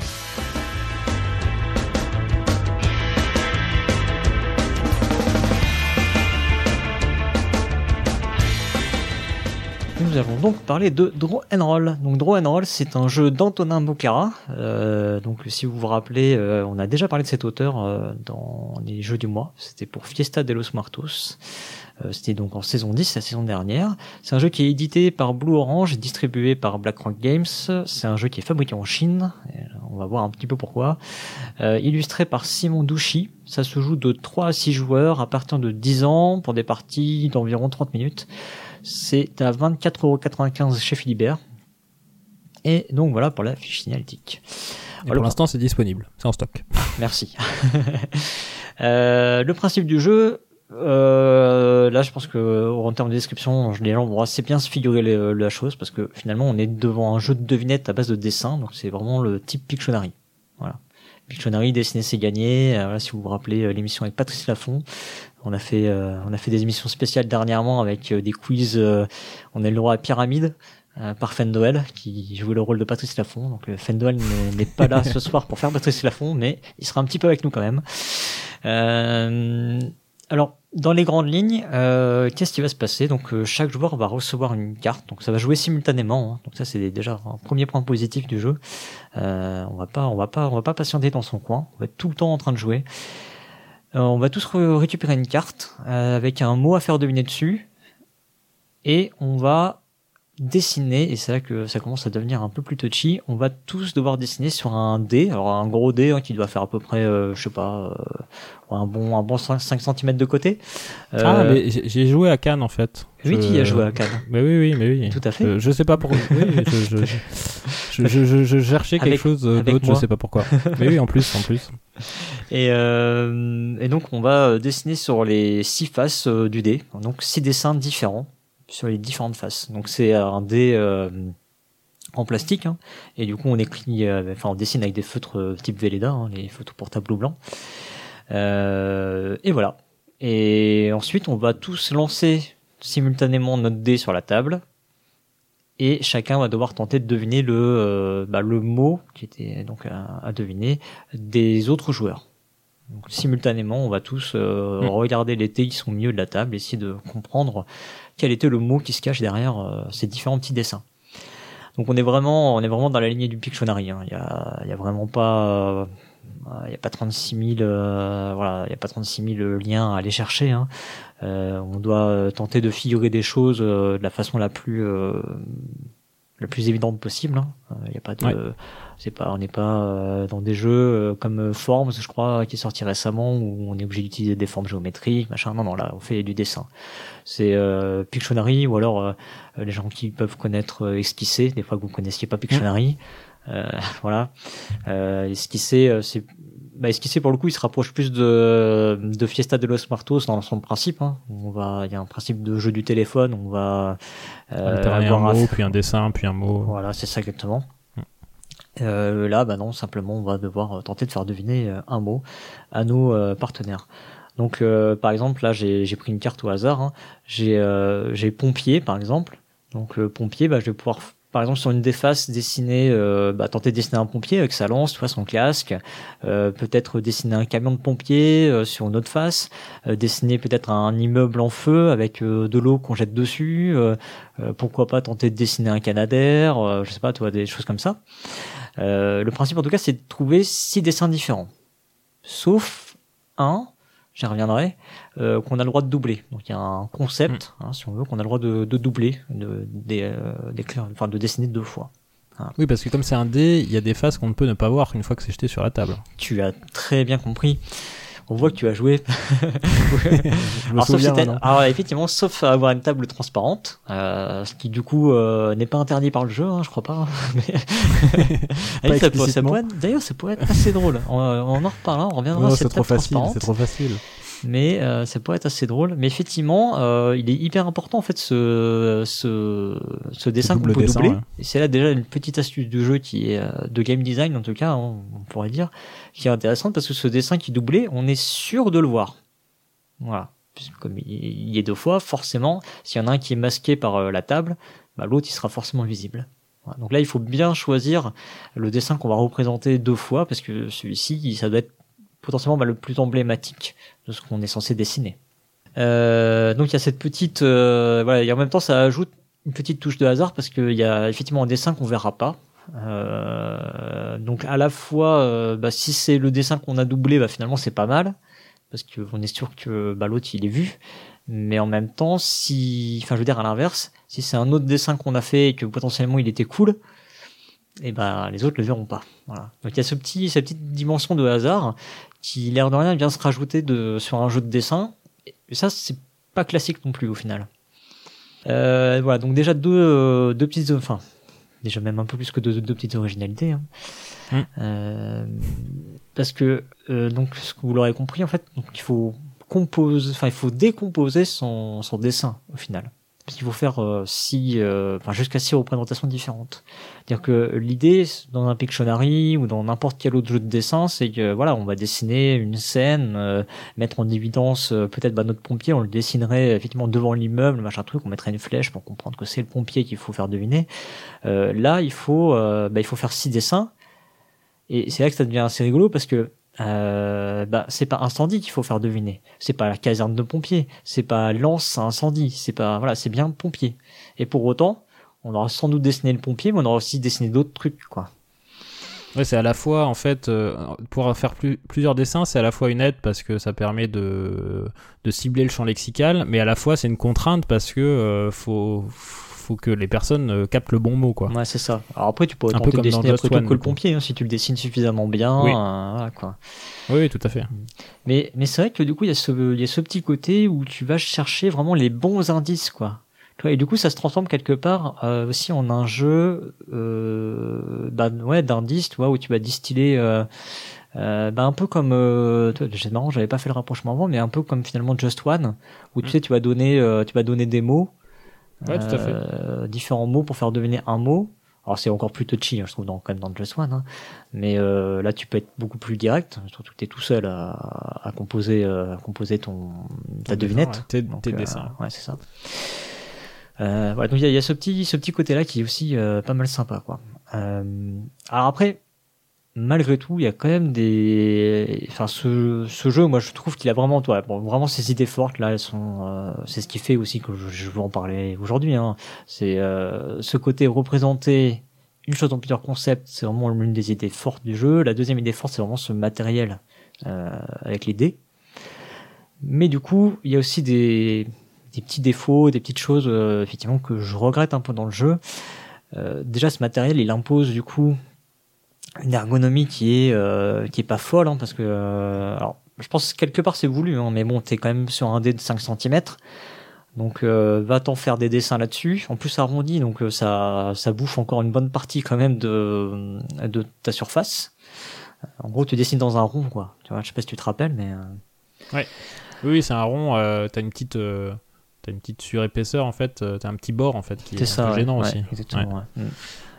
Speaker 1: Nous allons donc parler de Draw and Roll. Donc Draw and Roll, c'est un jeu d'Antonin Boucara. Euh, donc si vous vous rappelez, euh, on a déjà parlé de cet auteur euh, dans les jeux du mois. C'était pour Fiesta de los Muertos. Euh, C'était donc en saison 10, la saison dernière. C'est un jeu qui est édité par Blue Orange et distribué par BlackRock Games. C'est un jeu qui est fabriqué en Chine. Et on va voir un petit peu pourquoi. Euh, illustré par Simon Douchy. Ça se joue de 3 à 6 joueurs à partir de 10 ans pour des parties d'environ 30 minutes. C'est à 24,95€ chez Philibert. Et donc voilà pour la fiche signalétique.
Speaker 2: Et
Speaker 1: Alors-
Speaker 2: pour l'instant, c'est disponible, c'est en stock. <laughs>
Speaker 1: Merci. <laughs> Euh, le principe du jeu, euh, là je pense que en termes de description, les gens vont assez bien se figurer les- la chose parce que finalement on est devant un jeu de devinettes à base de dessin, donc c'est vraiment le type Pictionary. Voilà. Pictionary, dessiner c'est gagner. Euh, voilà, si vous vous rappelez l'émission avec Patrice Laffont, on a fait euh, on a fait des émissions spéciales dernièrement avec euh, des quiz. euh, on a eu le droit à Pyramide euh, par Fendoel qui jouait le rôle de Patrice Laffont. Donc euh, Fendoel n'est- pas là <laughs> ce soir pour faire Patrice Laffont, mais il sera un petit peu avec nous quand même. Euh, alors dans les grandes lignes, qu'est-ce qui va se passer? Donc chaque joueur va recevoir une carte, donc ça va jouer simultanément. hein. Donc ça c'est déjà un premier point positif du jeu. On va pas, on va pas, on va pas patienter dans son coin. On va être tout le temps en train de jouer. Euh, on va tous re- récupérer une carte euh, avec un mot à faire deviner dessus, et on va dessiner. Et c'est là que ça commence à devenir un peu plus touchy. On va tous devoir dessiner sur un dé, alors un gros dé hein, qui doit faire à peu près, euh, je sais pas, euh, un bon, un bon 5, cm de côté. Euh,
Speaker 2: Ah, mais j'ai joué à Cannes en fait.
Speaker 1: oui, tu y as joué à Cannes.
Speaker 2: Mais oui, oui, mais oui.
Speaker 1: Tout à fait.
Speaker 2: Je, je sais pas pourquoi. Oui, je, je, je, cherchais quelque
Speaker 1: Avec-
Speaker 2: chose euh, d'autre, je sais pas pourquoi. mais oui, en plus, en plus. <laughs>
Speaker 1: Et, et donc on va dessiner sur les six faces du dé, donc six dessins différents sur les différentes faces. Donc c'est un dé euh, en plastique, hein, et du coup on écrit, euh, enfin on dessine avec des feutres euh, type Velleda, hein, les feutres pour tableau blanc. Euh, et voilà. Et ensuite on va tous lancer simultanément notre dé sur la table. Et chacun va devoir tenter de deviner le, euh, bah, le mot qui était donc à deviner des autres joueurs. Donc, simultanément, on va tous euh,
Speaker 2: Mm.
Speaker 1: regarder les sont au milieu de la table, essayer de comprendre quel était le mot qui se cache derrière euh, ces différents petits dessins. Donc on est vraiment, on est vraiment dans la lignée du Pictionary. hein. Il y a, il y a vraiment pas, euh, il y a pas 36 000, euh, voilà, il y a pas 36 000 liens à aller chercher. hein. Euh, on doit tenter de figurer des choses euh, de la façon la plus, la plus évidente possible. hein. Euh, Il y a pas de,
Speaker 2: Ouais.
Speaker 1: c'est pas, on n'est pas euh, dans des jeux euh, comme Forms, je crois, qui est sorti récemment où on est obligé d'utiliser des formes géométriques, machin. Non, non, là, on fait du dessin. C'est euh, Pictionary ou alors euh, les gens qui peuvent connaître euh, Esquisser, des fois que vous connaissiez pas Pictionary. Euh, <laughs> voilà. Euh, esquisser, c'est bah, esquisser pour le coup, il se rapproche plus de, de Fiesta de los Martos dans son principe. Hein. On va, il y a un principe de jeu du téléphone. On va euh,
Speaker 2: un
Speaker 1: avoir à
Speaker 2: mot, puis un dessin, puis un mot.
Speaker 1: voilà, c'est ça exactement.
Speaker 2: Mm.
Speaker 1: Euh, là, bah non, simplement, on va devoir euh, tenter de faire deviner euh, un mot à nos euh, partenaires. Donc, euh, par exemple, là, j'ai j'ai pris une carte au hasard. hein. J'ai euh, j'ai pompier, par exemple. Donc, pompier, bah, je vais pouvoir par exemple sur une des faces dessiner, euh, bah, tenter de dessiner un pompier avec sa lance, toi son casque, euh, peut-être dessiner un camion de pompier euh, sur une autre face, dessiner peut-être un immeuble en feu avec de l'eau qu'on jette dessus, pourquoi pas tenter de dessiner un canadair, je sais pas, toi des choses comme ça. Le principe en tout cas c'est de trouver six dessins différents, sauf un, j'y reviendrai, euh, qu'on a le droit de doubler. Donc il y a un concept, hein, si on veut, qu'on a le droit de, de doubler, de, des, euh, enfin de dessiner deux fois.
Speaker 2: Oui, parce que comme c'est un dé, il y a des faces qu'on ne peut ne pas voir une fois que c'est jeté sur la table.
Speaker 1: Tu as très bien compris. On voit que tu as joué. <laughs> <laughs>
Speaker 2: Je me
Speaker 1: alors, sauf si alors, effectivement, sauf à avoir une table transparente, euh, ce qui du coup euh, n'est pas interdit par le jeu, hein, je crois pas. <laughs> Mais- D'ailleurs, ça pourrait être assez drôle. On, on en reparlera, on reviendra
Speaker 2: c'est trop facile, c'est trop facile.
Speaker 1: Mais euh, ça pourrait être assez drôle. Mais effectivement, euh, il est hyper important en fait ce ce, ce dessin qu'on peut
Speaker 2: dessin,
Speaker 1: doubler.
Speaker 2: ouais.
Speaker 1: Et c'est là déjà une petite astuce du jeu qui est euh, de game design en tout cas, hein, on pourrait dire, qui est intéressante parce que ce dessin qui est doublé, on est sûr de le voir. Voilà. Comme il y est deux fois, forcément, s'il y en a un qui est masqué par la table, bah, l'autre il sera forcément visible. Voilà. Donc là, il faut bien choisir le dessin qu'on va représenter deux fois parce que celui-ci, ça doit être potentiellement bah, le plus emblématique de ce qu'on est censé dessiner. Euh, donc il y a cette petite, euh, voilà, en même temps ça ajoute une petite touche de hasard parce qu'il y a effectivement un dessin qu'on verra pas. Euh, donc à la fois, bah, si c'est le dessin qu'on a doublé, bah, finalement c'est pas mal parce qu'on est sûr que l'autre il est vu. Mais en même temps, si, enfin je veux dire à l'inverse, si c'est un autre dessin qu'on a fait et que potentiellement il était cool, et ben les autres le verront pas. Voilà. Donc il y a ce petit, cette petite dimension de hasard qui l'air de rien vient se rajouter de, sur un jeu de dessin. Et ça, c'est pas classique non plus au final. Euh, voilà, donc déjà deux, euh, deux petites, enfin, déjà même un peu plus que deux, deux petites originalités. hein.
Speaker 2: Mm.
Speaker 1: Euh, parce que euh, donc ce que vous l'aurez compris en fait, donc il faut composer, enfin il faut décomposer son, son dessin au final. Parce qu'il faut faire euh, six, euh, enfin jusqu'à six représentations différentes. C'est-à-dire que l'idée dans un Pictionary ou dans n'importe quel autre jeu de dessin, c'est que voilà, on va dessiner une scène, euh, mettre en évidence euh, peut-être bah, notre pompier, on le dessinerait effectivement devant l'immeuble, machin truc, on mettrait une flèche pour comprendre que c'est le pompier qu'il faut faire deviner. Euh, là, il faut, euh, bah, il faut faire six dessins, et c'est là que ça devient assez rigolo parce que euh, bah, c'est pas incendie qu'il faut faire deviner, c'est pas la caserne de pompiers, c'est pas lance incendie, c'est pas voilà, c'est bien pompier. Et pour autant, on aura sans doute dessiné le pompier, mais on aura aussi dessiné d'autres trucs, quoi.
Speaker 2: Ouais, c'est à la fois, en fait, euh, pouvoir faire plus- plusieurs dessins, c'est à la fois une aide parce que ça permet de, de cibler le champ lexical, mais à la fois c'est une contrainte parce que euh, faut que les personnes euh, captent le bon mot, quoi.
Speaker 1: Ouais, c'est ça. Alors après, tu pourrais
Speaker 2: Un peu
Speaker 1: tenter de
Speaker 2: comme dans
Speaker 1: dessiner après tout que le pompier, hein, si tu le dessines suffisamment bien,
Speaker 2: Oui.
Speaker 1: euh, voilà, quoi.
Speaker 2: Oui, oui, tout à fait.
Speaker 1: Mais, mais c'est vrai que du coup, il y, a ce, il y a ce petit côté où tu vas chercher vraiment les bons indices, quoi. Et du coup, ça se transforme quelque part euh, aussi en un jeu euh, ouais, d'indices, tu vois, où tu vas distiller euh, euh, bah, un peu comme... Euh, c'est marrant, j'avais pas fait le rapprochement avant, mais un peu comme finalement Just One, où tu
Speaker 2: Mm.
Speaker 1: sais, tu vas donner, euh, tu vas donner des mots,
Speaker 2: Ouais, tout à fait.
Speaker 1: euh, différents mots pour faire deviner un mot. Alors c'est encore plus touchy, hein, je trouve, dans, quand même dans Just One. hein. Mais euh, là, tu peux être beaucoup plus direct, surtout que tu es tout seul à, à composer, euh, à composer ton, ta devinette.
Speaker 2: ouais. Tes- tes
Speaker 1: euh,
Speaker 2: dessins.
Speaker 1: Ouais, c'est ça. Euh, voilà, donc il y y a ce petit, ce petit côté-là qui est aussi euh, pas mal sympa, quoi. Euh, alors après, malgré tout, il y a quand même des, enfin, ce, ce jeu, moi, je trouve qu'il a vraiment, ouais, bon, vraiment ses idées fortes là, elles sont, euh, c'est ce qui fait aussi que je, je veux en parler aujourd'hui. Hein. C'est euh, ce côté représenter une chose en plusieurs concepts, c'est vraiment l'une des idées fortes du jeu. La deuxième idée forte, c'est vraiment ce matériel euh, avec les dés. Mais du coup, il y a aussi des, des petits défauts, des petites choses euh, effectivement que je regrette un peu dans le jeu. Euh, déjà, ce matériel, il impose du coup une ergonomie qui est euh, qui est pas folle, hein, parce que euh, alors, je pense que quelque part c'est voulu, hein, mais bon, t'es quand même sur un dé de 5 cm. Donc euh, va t'en faire des dessins là-dessus. En plus arrondi, donc ça ça bouffe encore une bonne partie quand même de de ta surface. En gros, tu dessines dans un rond, quoi. Tu vois, je sais pas si tu te rappelles, mais euh,
Speaker 2: Oui, oui, c'est un rond, t'as une petite. T'as une petite surépaisseur en fait, t'as un petit bord en fait qui est, un peu
Speaker 1: ouais,
Speaker 2: gênant
Speaker 1: ouais,
Speaker 2: aussi.
Speaker 1: Exactement.
Speaker 2: Ouais.
Speaker 1: ouais.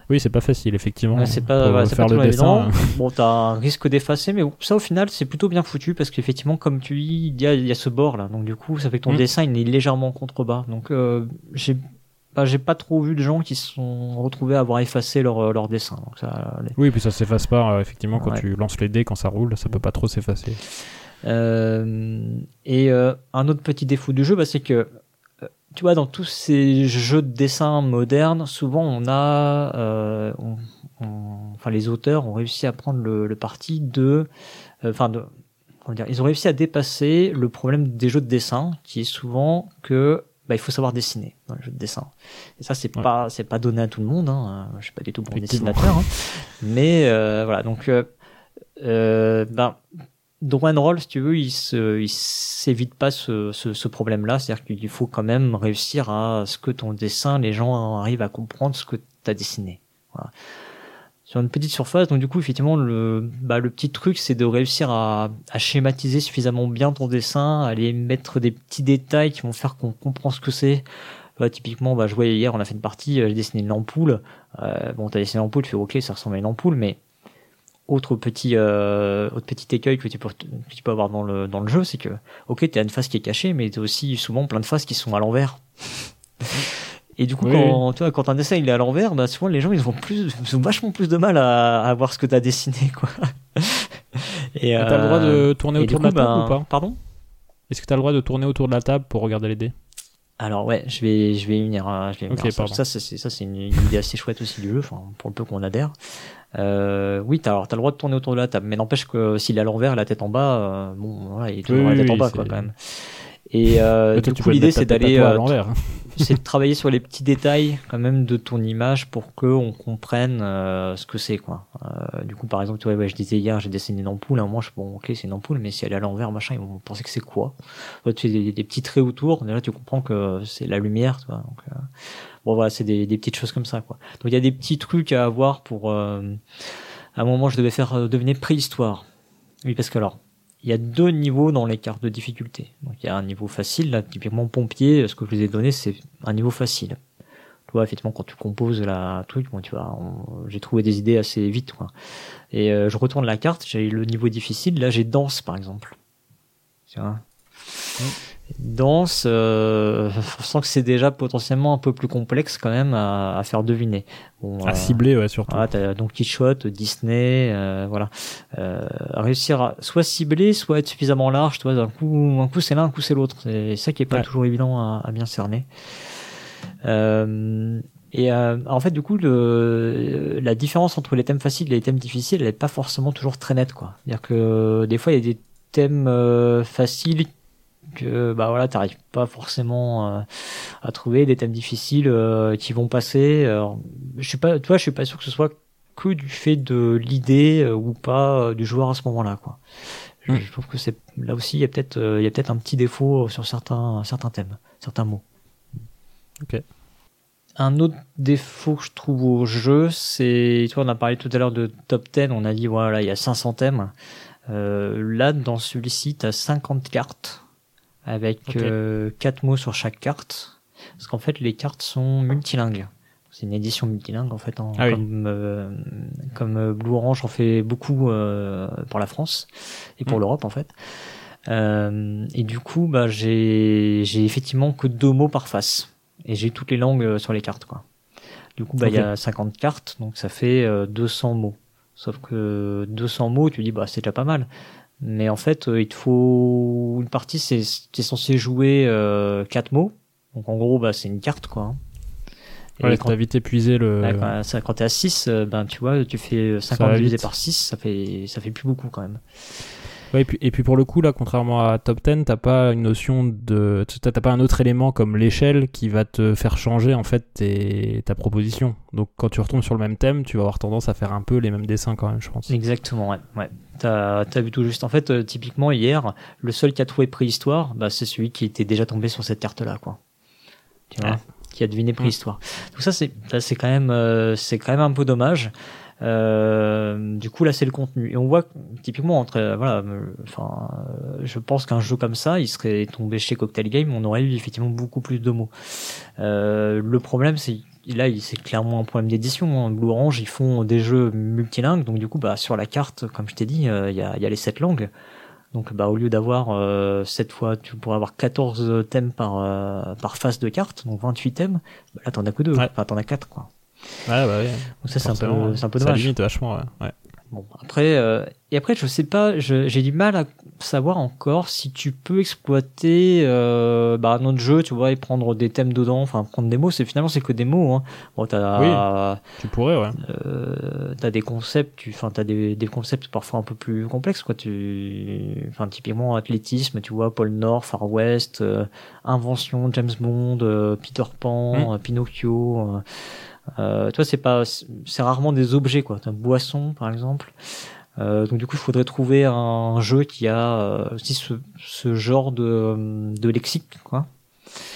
Speaker 2: Oui, c'est pas facile effectivement.
Speaker 1: Ouais, c'est pas, c'est
Speaker 2: faire
Speaker 1: pas
Speaker 2: le dessin.
Speaker 1: Bon, t'as un risque d'effacer, mais ça au final c'est plutôt bien foutu parce qu'effectivement, comme tu dis, il y a, il y a ce bord là, donc du coup, ça fait que ton
Speaker 2: Mm.
Speaker 1: dessin il est légèrement en contrebas. Donc euh, j'ai bah, j'ai pas trop vu de gens qui se sont retrouvés à avoir effacé leur, leur dessin. Donc ça, les-
Speaker 2: Oui, puis ça s'efface pas, euh, effectivement, quand
Speaker 1: Ouais.
Speaker 2: tu lances les dés, quand ça roule, ça peut pas trop s'effacer.
Speaker 1: Euh, et euh, un autre petit défaut du jeu, bah, c'est que euh, tu vois, dans tous ces jeux de dessin modernes, souvent on a, euh, on- on- enfin les auteurs ont réussi à prendre le, le parti de, euh, enfin de, comment dire, ils ont réussi à dépasser le problème des jeux de dessin, qui est souvent que bah, il faut savoir dessiner dans les jeux de dessin. Et ça, c'est
Speaker 2: Ouais.
Speaker 1: pas, c'est pas donné à tout le monde. Hein. Je suis pas du tout bon dessinateur, hein. mais euh, voilà. Donc, ben, Roll, si tu veux, il s'évite pas ce, ce, ce problème-là. C'est-à-dire qu'il faut quand même réussir à ce que ton dessin, les gens arrivent à comprendre ce que tu as dessiné. Voilà. Sur une petite surface, donc du coup, effectivement, le, bah, le petit truc, c'est de réussir à, à schématiser suffisamment bien ton dessin, à aller mettre des petits détails qui vont faire qu'on comprend ce que c'est. Bah, typiquement, bah, je voyais hier, on a fait une partie, euh, j'ai dessiné une ampoule. Euh, bon, t'as dessiné l'ampoule, tu fais ok, ça ressemble à une ampoule, mais autre petit, euh, autre petit écueil que tu peux, que tu peux avoir dans le, dans le jeu, c'est que, ok, t'as une face qui est cachée, mais t'as aussi souvent plein de faces qui sont à l'envers. Et du coup,
Speaker 2: Oui,
Speaker 1: quand, tu vois, quand un dessin il est à l'envers, bah, souvent les gens ils ont plus, ils ont vachement plus de mal à, à voir ce que t'as dessiné, quoi. <laughs> Et,
Speaker 2: Et T'as le droit de tourner
Speaker 1: et du
Speaker 2: autour de la table
Speaker 1: ben,
Speaker 2: ou pas
Speaker 1: Pardon?
Speaker 2: Est-ce que t'as le droit de tourner autour de la table pour regarder les dés?
Speaker 1: Alors ouais, je vais, je vais y venir. hein, Je vais y venir à ça. ça, c'est, c'est- ça, c'est une, une idée assez chouette aussi du jeu, enfin, pour le peu qu'on adhère. Euh, oui, t'as, alors, t'as le droit de tourner autour de la table, mais n'empêche que s'il est à l'envers, la tête en bas, euh, bon, voilà, il est toujours
Speaker 2: Oui,
Speaker 1: la tête
Speaker 2: oui,
Speaker 1: en bas, quoi, quand même. Et euh,
Speaker 2: toi,
Speaker 1: du coup, l'idée, c'est
Speaker 2: à
Speaker 1: d'aller,
Speaker 2: toi à
Speaker 1: euh,
Speaker 2: l'envers. hein. <laughs>
Speaker 1: c'est de travailler sur les petits détails quand même de ton image pour que on comprenne euh, ce que c'est quoi. Euh, du coup par exemple tu vois ouais, je disais hier j'ai dessiné une ampoule, hein, moi je bon ok c'est une ampoule mais si elle est à l'envers machin ils vont penser que c'est quoi. Toi, tu fais des, des petits traits autour, déjà tu comprends que c'est la lumière tu vois. Donc, euh, bon voilà c'est des, petites choses comme ça quoi. Donc il y a des petits trucs à avoir pour euh, à un moment je devais faire euh, deviner préhistoire. Oui parce que alors il y a deux niveaux dans les cartes de difficulté. Donc il y a un niveau facile, là, typiquement pompier, ce que je vous ai donné, c'est un niveau facile. Tu vois, effectivement, quand tu composes la truc, tu vois, j'ai trouvé des idées assez vite, quoi. Et euh, je retourne la carte, j'ai le niveau difficile, là j'ai danse, par exemple. Tu vois? Danse, euh, <laughs> on sent que c'est déjà potentiellement un peu plus complexe quand même à, à faire deviner. Bon,
Speaker 2: À
Speaker 1: euh,
Speaker 2: cibler, ouais, surtout.
Speaker 1: voilà, t'as Don Quichotte, Disney, euh, voilà. Euh, réussir à soit cibler, soit être suffisamment large, tu vois, d'un coup, un coup c'est l'un, un coup c'est l'autre. C'est ça qui est pas
Speaker 2: Ouais.
Speaker 1: toujours évident à, à bien cerner. Euh, et euh, en fait, du coup, le, la différence entre les thèmes faciles et les thèmes difficiles, elle est pas forcément toujours très nette, quoi. C'est-à-dire que des fois, il y a des thèmes euh, faciles que bah voilà t'arrives pas forcément euh, à trouver des thèmes difficiles euh, qui vont passer Alors, je suis pas tu vois je suis pas sûr que ce soit que du fait de l'idée euh, ou pas du joueur à ce moment-là quoi je,
Speaker 2: Hmm.
Speaker 1: je trouve que c'est là aussi il y a peut-être il y a peut-être un petit défaut sur certains certains thèmes certains mots
Speaker 2: Ok.
Speaker 1: un autre défaut que je trouve au jeu, c'est, tu vois, on a parlé tout à l'heure de top 10, on a dit, voilà, il y a 500 thèmes. Là, dans celui-ci, tu as 50 cartes, avec
Speaker 2: Ok.
Speaker 1: euh, 4 mots sur chaque carte. Parce qu'en fait, les cartes sont multilingues. C'est une édition multilingue, en fait, en-
Speaker 2: Ah oui.
Speaker 1: comme, euh, comme euh, Blue Orange en fait beaucoup euh, pour la France et pour
Speaker 2: Mm.
Speaker 1: l'Europe, en fait. Et du coup, bah, j'ai j'ai effectivement que deux mots par face. Et j'ai toutes les langues sur les cartes, quoi. Du coup, bah, il y a 50 cartes, donc ça fait euh, 200 mots. Sauf que 200 mots, tu dis, bah, c'est déjà pas mal. Mais en fait, euh, il te faut une partie, c'est t'es censé jouer euh, 4 mots. Donc en gros, bah, c'est une carte, quoi. hein. Et
Speaker 2: Ouais,
Speaker 1: quand,
Speaker 2: t'as vite épuisé le.
Speaker 1: ouais, quand, ça- quand t'es à 6, euh, ben, tu vois, tu fais 50
Speaker 2: va
Speaker 1: divisé
Speaker 2: vite.
Speaker 1: par 6, ça fait, ça fait plus beaucoup quand même.
Speaker 2: Ouais, et, puis, et puis pour le coup, là, contrairement à Top 10, t'as pas une notion de. T'as pas un autre élément comme l'échelle qui va te faire changer en fait tes- ta proposition. Donc quand tu retombes sur le même thème, tu vas avoir tendance à faire un peu les mêmes dessins quand même, je pense.
Speaker 1: Exactement, ouais. ouais. T'as as vu tout juste. En fait, euh, typiquement, hier, le seul qui a trouvé préhistoire, bah, c'est celui qui était déjà tombé sur cette carte-là, quoi. Tu vois
Speaker 2: Ouais.
Speaker 1: Qui a deviné préhistoire. Donc ça, c'est quand même, euh, c'est quand même un peu dommage. Euh, du coup, là, c'est le contenu. Et on voit, que, typiquement, entre, euh, voilà, euh, enfin, je pense qu'un jeu comme ça, il serait tombé chez Cocktail Game, on aurait eu effectivement beaucoup plus de mots. Euh, le problème, c'est là, c'est clairement un problème d'édition. hein. Blue Orange, ils font des jeux multilingues, donc du coup, bah, sur la carte, comme je t'ai dit, euh, il y, a, il y a les sept langues. Donc bah au lieu d'avoir euh, cette fois tu pourrais avoir 14 thèmes par euh, par face de carte, donc 28 thèmes. Bah, là t'en as que deux,
Speaker 2: Ouais.
Speaker 1: enfin t'en as quatre quoi.
Speaker 2: Ouais, bah ouais.
Speaker 1: Donc ça c'est un peu un peu
Speaker 2: Ça limite vachement, ouais.
Speaker 1: Bon, après, euh, et après, je sais pas, je- j'ai du mal à savoir encore si tu peux exploiter euh, bah, un autre jeu, tu vois, et prendre des thèmes dedans, enfin prendre des mots. C'est finalement c'est que des mots. Hein. Bon, t'as
Speaker 2: Tu pourrais, ouais.
Speaker 1: euh, t'as des concepts, tu, enfin t'as des, des concepts parfois un peu plus complexes, quoi. Tu, enfin typiquement athlétisme, tu vois, Pôle Nord, Far West, euh, invention, James Bond, euh, Peter Pan,
Speaker 2: Mm.
Speaker 1: euh, Pinocchio. Euh, euh, toi, c'est pas, c'est rarement des objets, quoi. T'as boisson, par exemple. Euh, donc du coup, il faudrait trouver un jeu qui a euh, aussi ce, ce genre de, de lexique, quoi.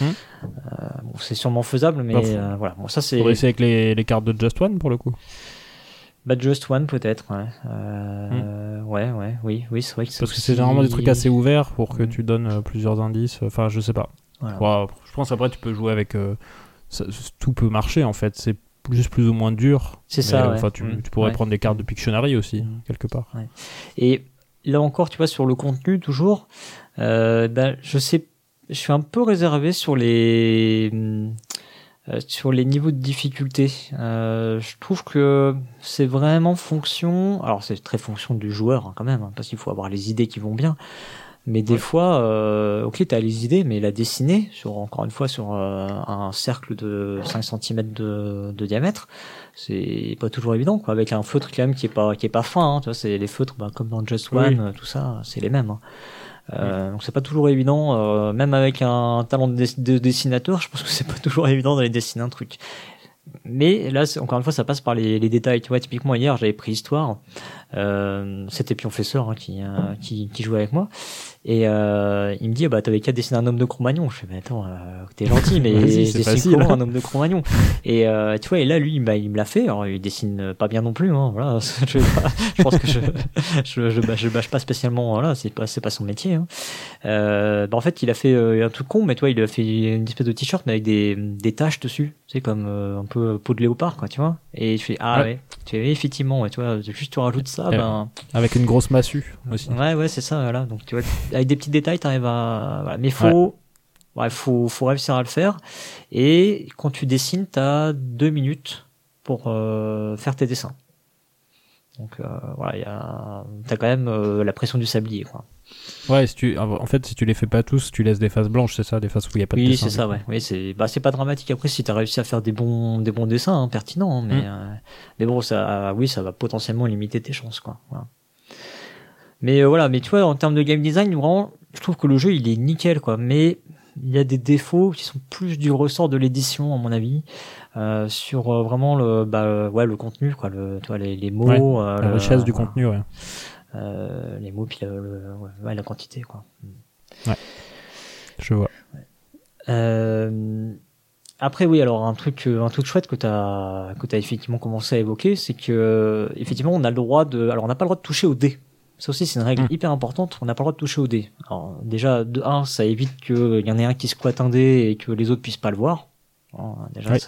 Speaker 2: Hmm.
Speaker 1: Euh, bon, c'est sûrement faisable, mais
Speaker 2: Bah,
Speaker 1: euh, voilà. Bon, ça c'est.
Speaker 2: Faudrait essayer avec les, les cartes de Just One pour le coup.
Speaker 1: Bah Just One peut-être, ouais. Euh, Ouais, ouais, oui, oui, c'est vrai que
Speaker 2: Hmm. Parce que c'est généralement des trucs assez ouverts pour que
Speaker 1: Mm.
Speaker 2: tu donnes euh, plusieurs indices. Enfin, je sais pas.
Speaker 1: Voilà.
Speaker 2: Je pense après tu peux jouer avec. euh, ça- tout peut marcher en fait. C'est juste plus ou moins dur.
Speaker 1: C'est ça,
Speaker 2: euh,
Speaker 1: ouais.
Speaker 2: Enfin, tu,
Speaker 1: Mm.
Speaker 2: tu pourrais
Speaker 1: Ouais.
Speaker 2: prendre des cartes de Pictionary aussi,
Speaker 1: Mm.
Speaker 2: quelque part.
Speaker 1: Et là encore, tu vois, sur le contenu toujours, euh, bah, je sais, je suis un peu réservé sur les euh, sur les niveaux de difficulté. Euh, je trouve que c'est vraiment fonction. Alors c'est très fonction du joueur hein, quand même, hein, parce qu'il faut avoir les idées qui vont bien. Mais des
Speaker 2: Ouais.
Speaker 1: fois, euh, ok, t'as les idées, mais la dessiner sur encore une fois sur euh, un cercle de 5 cm de, de diamètre, c'est pas toujours évident quoi. Avec un feutre quand même qui est pas qui est pas fin, hein, tu vois, c'est les feutres bah, comme dans Just
Speaker 2: Oui.
Speaker 1: One, tout ça, c'est les mêmes. hein. Euh, Donc c'est pas toujours évident, euh, même avec un talent de, de dessinateur, je pense que c'est pas <laughs> toujours évident d'aller dessiner un truc. Mais là, encore une fois, ça passe par les, les détails. Tu vois, typiquement hier, j'avais pris histoire. Euh, C'était Pionfesseur hein, qui, euh, qui qui jouait avec moi. Et euh, il me dit, bah t'avais qu'à dessiner un homme de Cro-Magnon. Je fais, mais attends, euh, t'es gentil, mais <laughs> dessine comment un homme de Cro-Magnon? Et tu vois, et là, lui, bah, il me l'a fait. Alors, il dessine pas bien non plus. Hein, voilà, <laughs> je, vais pas- je pense que je <laughs> je, je, bâche, je bâche pas spécialement. Voilà, c'est pas c'est pas son métier. Hein. Bah, en fait, il a fait un truc con, mais toi, il a fait une espèce de t-shirt mais avec des des taches dessus. C'est comme un peu peau de léopard, quoi, tu vois. Et je fais ah
Speaker 2: Ouais.
Speaker 1: ouais. Tu fais effectivement, ouais, tu vois, juste tu rajoutes ça,
Speaker 2: Ouais.
Speaker 1: ben
Speaker 2: Avec une grosse massue aussi.
Speaker 1: Ouais, ouais, c'est ça, voilà. Donc, tu vois, avec des petits détails, t'arrives à, voilà. Mais faut, ouais. faut, faut réussir à le faire. Et quand tu dessines, t'as deux minutes pour euh, faire tes dessins. Donc, euh, voilà, il y a, t'as quand même euh, la pression du sablier, quoi.
Speaker 2: Ouais, si tu, en fait, si tu les fais pas tous, tu laisses des faces blanches, c'est ça, des faces où il y a pas de
Speaker 1: Oui,
Speaker 2: dessin,
Speaker 1: c'est ça,
Speaker 2: coup.
Speaker 1: ouais. Oui, c'est, bah, pas dramatique après si t'as réussi à faire des bons, des bons dessins, hein, pertinents, hein, mais,
Speaker 2: Mm.
Speaker 1: euh, mais bon, ça, oui, ça va potentiellement limiter tes chances, quoi. Voilà. Mais euh, voilà, mais tu vois, en termes de game design, vraiment, je trouve que le jeu, il est nickel, quoi. Mais il y a des défauts qui sont plus du ressort de l'édition, à mon avis, euh, sur euh, vraiment le, bah, ouais, le contenu, quoi. Le, tu vois, les, les mots,
Speaker 2: La richesse du contenu, ouais.
Speaker 1: Euh, les mots, puis le, le- ouais, ouais, la quantité, quoi.
Speaker 2: Je vois.
Speaker 1: Euh, après oui alors un truc euh, un truc chouette que tu as que tu effectivement commencé à évoquer c'est que euh, effectivement on a le droit de alors on n'a pas le droit de toucher au dé. Ça aussi c'est une règle
Speaker 2: Mm.
Speaker 1: hyper importante, on n'a pas le droit de toucher au dé. Alors déjà de un ça évite qu'il y en ait un qui squatte un dé et que les autres puissent pas le voir. Déjà
Speaker 2: Oui.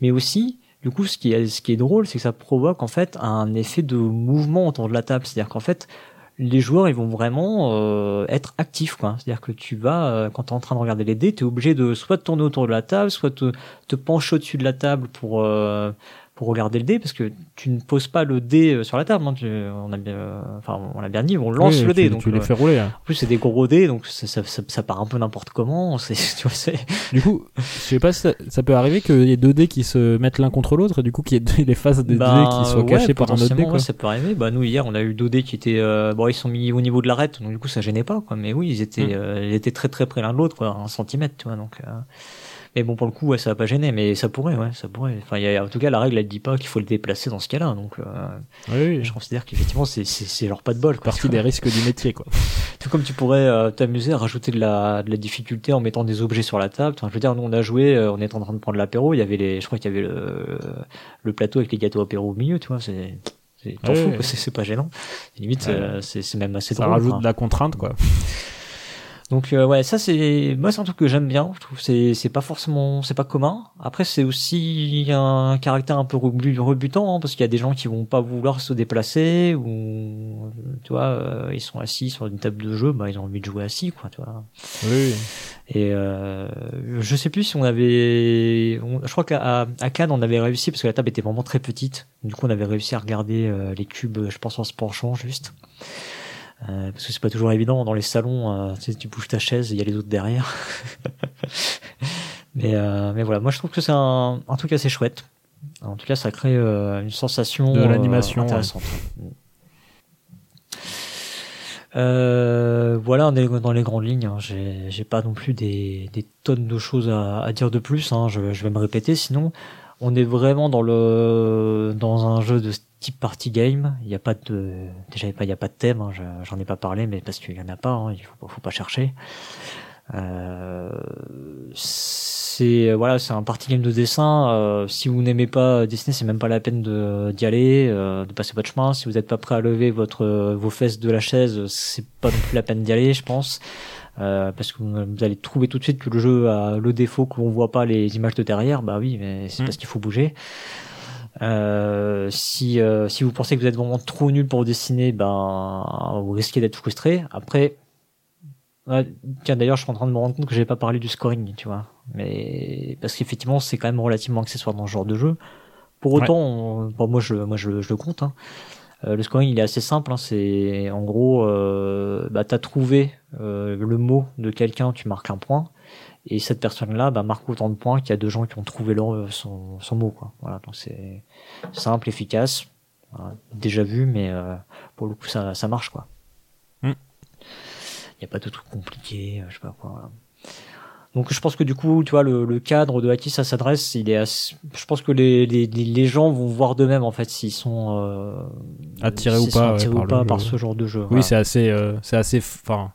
Speaker 1: mais aussi du coup ce qui est ce qui est drôle c'est que ça provoque en fait un effet de mouvement autour de la table, c'est-à-dire qu'en fait les joueurs ils vont vraiment euh, être actifs quoi. C'est à dire que tu vas euh, quand tu es en train de regarder les dés tu es obligé de soit tourner autour de la table soit te, te pencher au-dessus de la table pour euh, pour regarder le dé parce que tu ne poses pas le dé euh, sur la table hein, tu- on a bien enfin on l'a bien dit on lance
Speaker 2: Oui,
Speaker 1: le
Speaker 2: tu,
Speaker 1: dé donc
Speaker 2: tu les
Speaker 1: euh,
Speaker 2: fais rouler. hein.
Speaker 1: en plus c'est des gros dés donc ça, ça, ça, ça part un peu n'importe comment <laughs> c'est tu vois c'est
Speaker 2: Du coup, je sais pas si ça, peut arriver qu'il y ait deux dés qui se mettent l'un contre l'autre et du coup qu'il y ait <laughs> les faces des
Speaker 1: Bah,
Speaker 2: dés qui soient
Speaker 1: ouais,
Speaker 2: cachées par un autre dé. Quoi.
Speaker 1: ouais, ça peut arriver. Bah, nous, hier, on a eu deux dés qui étaient, euh, bon, ils sont mis au niveau de l'arête, donc du coup, ça gênait pas, quoi. Mais oui, ils étaient,
Speaker 2: Mm.
Speaker 1: euh, ils étaient très très près l'un de l'autre, quoi, un centimètre, tu vois, donc, euh, mais bon, pour le coup, ouais, ça va pas gêner, mais ça pourrait, ouais, ça pourrait. Enfin, il y a, en tout cas, la règle, elle dit pas qu'il faut le déplacer dans ce cas-là, donc, euh,
Speaker 2: Oui, oui.
Speaker 1: je considère qu'effectivement, c'est, c'est, c'est genre pas de bol, quoi.
Speaker 2: Partie des risques du métier, quoi. <laughs>
Speaker 1: Tout comme tu pourrais euh, t'amuser à rajouter de la, de la difficulté en mettant des objets sur la table. Enfin, je veux dire, nous on a joué, euh, on était en train de prendre l'apéro. Il y avait les, je crois qu'il y avait le, le plateau avec les gâteaux apéro au milieu. Tu vois, c'est, c'est t'en
Speaker 2: Ouais,
Speaker 1: fous,
Speaker 2: ouais.
Speaker 1: c'est, pas gênant. Limite,
Speaker 2: Ouais.
Speaker 1: euh, c'est, c'est même assez
Speaker 2: Ça
Speaker 1: drôle.
Speaker 2: rajoute
Speaker 1: quoi.
Speaker 2: de la contrainte, quoi. <laughs>
Speaker 1: Donc euh, ouais, ça c'est moi c'est un truc que j'aime bien. Je trouve c'est c'est pas forcément c'est pas commun. Après c'est aussi un caractère un peu rebutant hein, parce qu'il y a des gens qui vont pas vouloir se déplacer ou tu vois euh, ils sont assis sur une table de jeu, bah ils ont envie de jouer assis quoi, tu vois.
Speaker 2: Oui.
Speaker 1: Et euh, je sais plus si on avait, je crois qu'à à Cannes on avait réussi parce que la table était vraiment très petite. Du coup on avait réussi à regarder euh, les cubes, je pense en se penchant juste. Euh, parce que c'est pas toujours évident dans les salons. Euh, tu, sais, tu bouges ta chaise, il y a les autres derrière. <laughs> mais euh, mais voilà, moi je trouve que c'est un, un truc assez chouette. En tout cas, ça crée une sensation
Speaker 2: de l'animation
Speaker 1: intéressante. Euh, voilà dans les grandes lignes. Hein. J'ai pas non plus des, des, tonnes de choses à, à dire de plus. Hein. Je, je, vais me répéter. Sinon, on est vraiment dans le dans un jeu de type party game. Il n'y a pas de déjà il n'y a pas de thème. Hein. J'en ai pas parlé, mais parce qu'il y en a pas. Hein. Il faut, faut pas chercher. Euh, c'est voilà, c'est un party game de dessin. Euh, si vous n'aimez pas dessiner, c'est même pas la peine d'y aller, euh, de passer votre chemin. Si vous n'êtes pas prêt à lever votre vos fesses de la chaise, c'est pas non plus la peine d'y aller, je pense. Euh, parce que vous allez trouver tout de suite que le jeu a le défaut qu'on voit pas les images de derrière. Bah oui, mais c'est mm. parce qu'il faut bouger. Euh, si euh, si vous pensez que vous êtes vraiment trop nul pour dessiner, ben vous risquez d'être frustré. Après, tiens d'ailleurs, je suis en train de me rendre compte que j'ai pas parlé du scoring, tu vois. Mais parce qu'effectivement, c'est quand même relativement accessoire dans ce genre de jeu. Pour autant, moi je moi je, je le compte. Hein. Euh, le scoring il est assez simple, hein, c'est en gros, euh, bah, tu as trouvé euh, le mot de quelqu'un, tu marques un point, et cette personne-là bah, marque autant de points qu'il y a deux gens qui ont trouvé leur, son, son mot. Quoi. Voilà, donc c'est simple, efficace, déjà vu, mais euh, pour le coup ça, ça marche quoi. Il mm. n'y a pas de truc compliqué, je sais pas quoi. Voilà. Donc je pense que du coup, tu vois, le, le cadre de à qui ça s'adresse, il est. Je pense que les, les, les gens vont voir d'eux-mêmes en fait s'ils sont euh,
Speaker 2: attirés ou pas,
Speaker 1: attirés ou pas par ce genre de jeu.
Speaker 2: Oui, c'est assez, euh, c'est assez, enfin,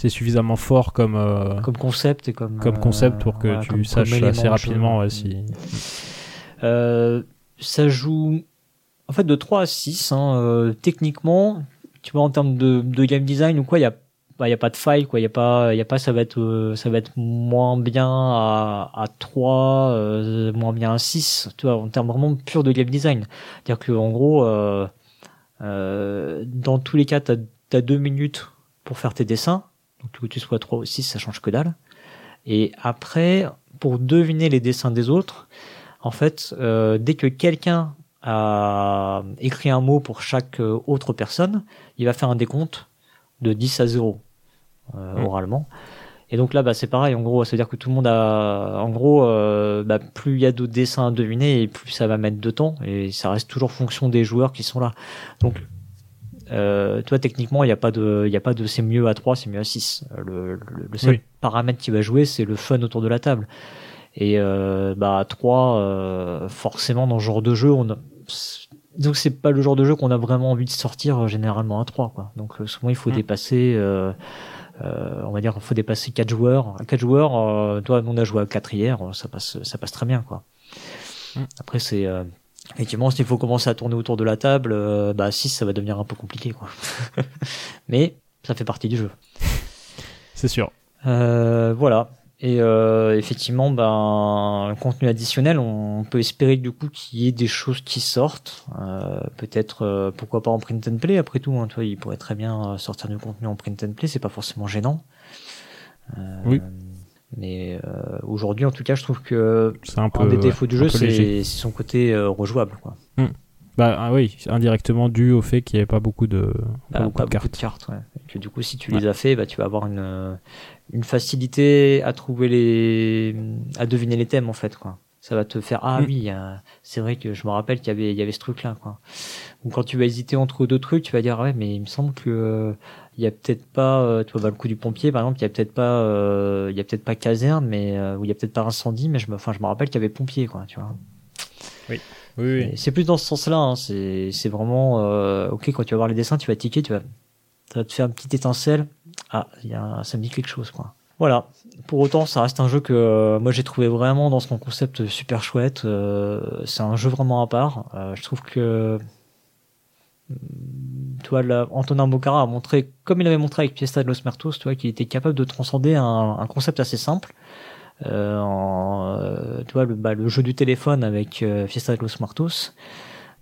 Speaker 2: c'est suffisamment fort comme
Speaker 1: euh, comme concept et comme
Speaker 2: comme concept pour que tu saches assez rapidement ouais, si.
Speaker 1: ça joue en fait de 3 à 6 hein, techniquement. Tu vois en termes de, de game design ou quoi, il y a il bah, y a pas de faille quoi il y a pas il y a pas ça va être euh, ça va être moins bien à, à 3 euh, moins bien à 6 tu vois en termes vraiment pur de game design c'est à dire que en gros euh, euh, dans tous les cas tu as, deux minutes pour faire tes dessins donc que tu sois 3 ou 6 ça change que dalle et après pour deviner les dessins des autres en fait dès que quelqu'un a écrit un mot pour chaque autre personne il va faire un décompte de 10 à 0 euh, mm. oralement. Et donc là, bah, c'est pareil. En gros, ça veut dire que tout le monde a, en gros, euh, bah, plus il y a de dessins à deviner, et plus ça va mettre de temps. Et ça reste toujours fonction des joueurs qui sont là. Donc, euh, toi, techniquement, il n'y a pas de, il a pas de, c'est mieux à 3, c'est mieux à 6. Le, le, seul paramètre qui va jouer, c'est le fun autour de la table. Et euh, bah à 3, euh, forcément, dans ce genre de jeu, on a, donc c'est pas le genre de jeu qu'on a vraiment envie de sortir généralement à 3 quoi. Donc souvent il faut mm. dépasser euh, euh, on va dire, il faut dépasser quatre joueurs. À quatre joueurs, euh, toi, on a joué à quatre hier, ça passe, ça passe très bien, quoi. Mm. Après, c'est euh, effectivement, s'il faut commencer à tourner autour de la table, euh, bah 6 ça va devenir un peu compliqué, quoi. <laughs> Mais ça fait partie du jeu.
Speaker 2: C'est sûr.
Speaker 1: Euh, voilà. Et euh, effectivement, ben, contenu additionnel, on peut espérer du coup qu'il y ait des choses qui sortent. Euh, Peut-être, euh, pourquoi pas en print and play. Après tout, hein, toi, il pourrait très bien euh, sortir du contenu en print and play. C'est pas forcément gênant.
Speaker 2: Euh, oui.
Speaker 1: Mais aujourd'hui, en tout cas, je trouve que un, peu, des défauts du jeu, c'est son côté rejouable. Quoi.
Speaker 2: Hmm. Bah ah oui, indirectement dû au fait qu'il n'y avait pas beaucoup de,
Speaker 1: pas, bah, beaucoup, de cartes. ouais. que du coup, si tu les as fait, bah, tu vas avoir une, une facilité à trouver les, à deviner les thèmes en fait quoi. Ça va te faire ah mm. oui, c'est vrai que je me rappelle qu'il y avait il y avait ce truc là quoi. Ou quand tu vas hésiter entre deux trucs, tu vas dire ouais mais il me semble que euh, il y a peut-être pas, euh, tu vois bah, le coup du pompier par exemple, il y a peut-être pas, euh, il y a peut-être pas caserne mais ou il y a peut-être pas incendie mais je me, enfin je me rappelle qu'il y avait pompier quoi, tu vois.
Speaker 2: Oui. Oui, oui.
Speaker 1: C'est plus dans ce sens-là. Hein. C'est, c'est vraiment ok quand tu vas voir les dessins, tu vas tiquer, tu vas ça va te faire une petite étincelle. Ah, y a, ça me dit quelque chose, quoi. Voilà. Pour autant, ça reste un jeu que euh, moi j'ai trouvé vraiment dans son concept super chouette. Euh, c'est un jeu vraiment à part. Euh, je trouve que, toi, là, Antonin Bocara a montré, comme il avait montré avec Fiesta de los Mertos, toi, qu'il était capable de transcender un, un concept assez simple. Euh, en, euh, tu vois, le, bah, le jeu du téléphone avec euh, Fiesta de los Muertos.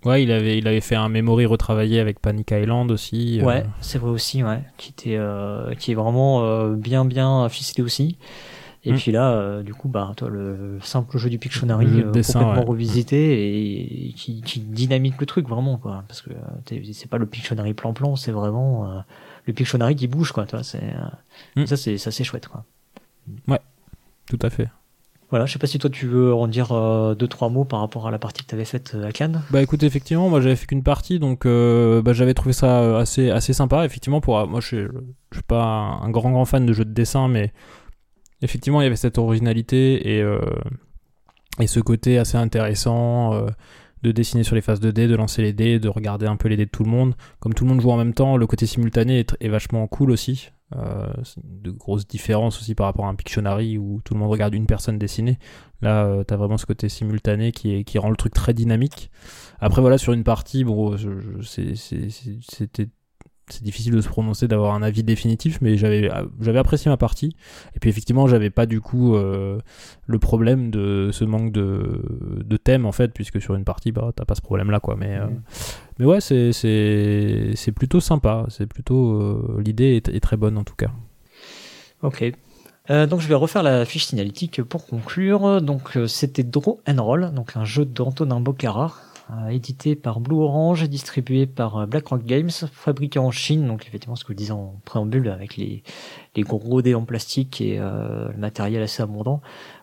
Speaker 2: Ouais, il avait, il avait fait un memory retravaillé avec Panic Island aussi. euh.
Speaker 1: Ouais, c'est vrai aussi, ouais, qui était, euh, qui est vraiment euh, bien, bien ficelé aussi. Et
Speaker 2: Mm.
Speaker 1: puis là, euh, du coup, bah, toi, le simple jeu du Pictionary
Speaker 2: Le jeu de dessin,
Speaker 1: complètement
Speaker 2: ouais.
Speaker 1: revisité et, qui, qui dynamite le truc vraiment, quoi. Parce que euh, c'est pas le Pictionary plan-plan, c'est vraiment euh, le Pictionary qui bouge, quoi. Toi, c'est euh,
Speaker 2: Mm.
Speaker 1: ça, c'est ça, c'est chouette, quoi.
Speaker 2: Tout à fait.
Speaker 1: Voilà, je sais pas si toi tu veux en dire euh, deux trois mots par rapport à la partie que t'avais faite euh, à Cannes.
Speaker 2: Bah écoute, effectivement, moi j'avais fait qu'une partie, donc euh, bah, j'avais trouvé ça assez, assez sympa. Effectivement, pour moi je suis, je suis pas un, un grand grand fan de jeux de dessin, mais effectivement il y avait cette originalité et, euh, ce côté assez intéressant euh, de dessiner sur les phases de dés, de lancer les dés, de regarder un peu les dés de tout le monde. Comme tout le monde joue en même temps, le côté simultané est, vachement cool aussi. Euh, de grosses différences aussi par rapport à un Pictionary où tout le monde regarde une personne dessiner. Là, t'as vraiment ce côté simultané qui, qui rend le truc très dynamique. Après, voilà, sur une partie, bon, c'était c'est difficile de se prononcer, d'avoir un avis définitif, mais j'avais j'avais apprécié ma partie. Et puis effectivement, j'avais pas du coup euh, le problème de ce manque de, de thème en fait, puisque sur une partie, bah t'as pas ce problème-là quoi. Mais euh,
Speaker 1: Mhm.
Speaker 2: mais ouais, c'est c'est c'est plutôt sympa. C'est plutôt euh, l'idée est, est très bonne en tout cas.
Speaker 1: Ok. Euh, donc je vais refaire la fiche signalétique pour conclure. Donc euh, c'était Draw and Roll, donc un jeu d'Antonin Bocara, euh, édité par Blue Orange, distribué par euh, BlackRock Games, fabriqué en Chine. Donc effectivement ce que je disais en préambule avec les, gros dés en plastique et euh, le matériel assez abondant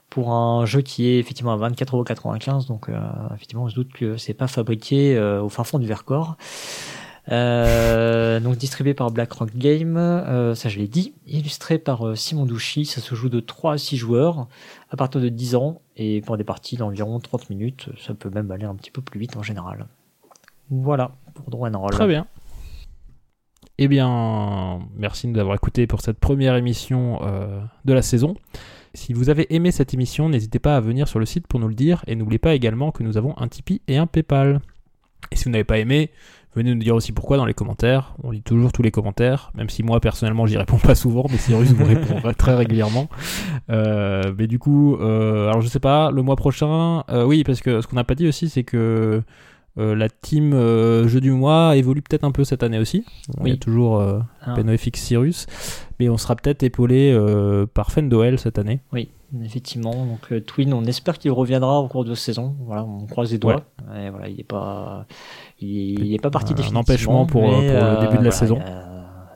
Speaker 1: pour un jeu qui est effectivement à 24,95€. Donc euh, effectivement on se doute que c'est pas fabriqué au fin fond du Vercors. Euh, donc distribué par BlackRock Game, euh, ça je l'ai dit, illustré par euh, Simon Douchy, ça se joue de 3 à 6 joueurs à partir de 10 ans et pour des parties d'environ 30 minutes, ça peut même aller un petit peu plus vite en général. Voilà pour Draw and Roll.
Speaker 2: Très bien. Eh bien, merci de nous avoir écoutés pour cette première émission de la saison. Si vous avez aimé cette émission, n'hésitez pas à venir sur le site pour nous le dire et n'oubliez pas également que nous avons un Tipeee et un PayPal. Et si vous n'avez pas aimé, venez nous dire aussi pourquoi dans les commentaires. On lit toujours tous les commentaires, même si moi personnellement j'y réponds <laughs> pas souvent, mais Cyrus vous répond très régulièrement. Euh, mais du coup, euh, alors je sais pas, le mois prochain, euh, oui, parce que ce qu'on n'a pas dit aussi, c'est que euh, la team jeu du mois évolue peut-être un peu cette année aussi. Il y a toujours
Speaker 1: Ah.
Speaker 2: PNOFX Cyrus, mais on sera peut-être épaulé par Fendoel cette année.
Speaker 1: Oui, effectivement. Donc euh, Twin, on espère qu'il reviendra au cours de saison. Voilà, on croise les doigts. Et voilà, il est pas, il, il est pas parti
Speaker 2: Un
Speaker 1: définitivement.
Speaker 2: empêchement pour,
Speaker 1: mais,
Speaker 2: pour le début de la
Speaker 1: voilà,
Speaker 2: saison.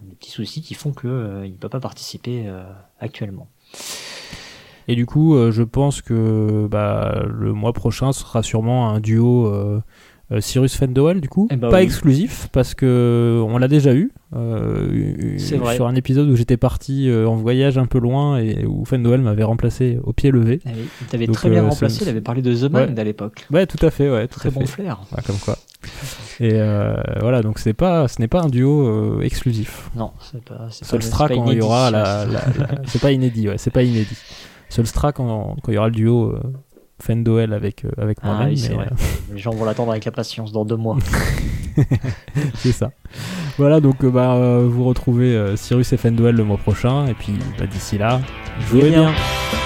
Speaker 1: Des petits soucis qui font que euh, il peut pas participer euh, actuellement.
Speaker 2: Et du coup, euh, je pense que bah, le mois prochain sera sûrement un duo euh, euh, Cyrus Fendoel, du coup.
Speaker 1: Eh bah
Speaker 2: pas
Speaker 1: oui.
Speaker 2: exclusif, parce que on l'a déjà eu. euh,
Speaker 1: vrai.
Speaker 2: Sur un épisode où j'étais parti euh, en voyage un peu loin et où Fendoel m'avait remplacé au pied levé.
Speaker 1: Eh oui, il t'avait très bien
Speaker 2: euh,
Speaker 1: remplacé. Il avait parlé de The Mind à l'époque.
Speaker 2: Ouais, tout à fait, ouais, tout
Speaker 1: Très
Speaker 2: à
Speaker 1: bon
Speaker 2: fait.
Speaker 1: flair.
Speaker 2: Ouais, comme quoi. Et euh, voilà, donc c'est pas, ce n'est pas un duo euh, exclusif.
Speaker 1: Non, c'est pas.
Speaker 2: Solstra quand il y aura la, la- la- c'est pas inédit, ouais, c'est pas inédit. Solstra quand, quand il y aura le duo Fendoel avec euh, avec
Speaker 1: Ah
Speaker 2: moi-même,
Speaker 1: oui, c'est
Speaker 2: mais,
Speaker 1: vrai.
Speaker 2: euh,
Speaker 1: Les gens vont l'attendre avec impatience dans deux mois. <laughs>
Speaker 2: c'est ça. Voilà, donc euh, bah, vous retrouvez Cyrus et Fendoel le mois prochain, et puis bah, d'ici là, jouez
Speaker 1: Jouez bien.
Speaker 2: bien.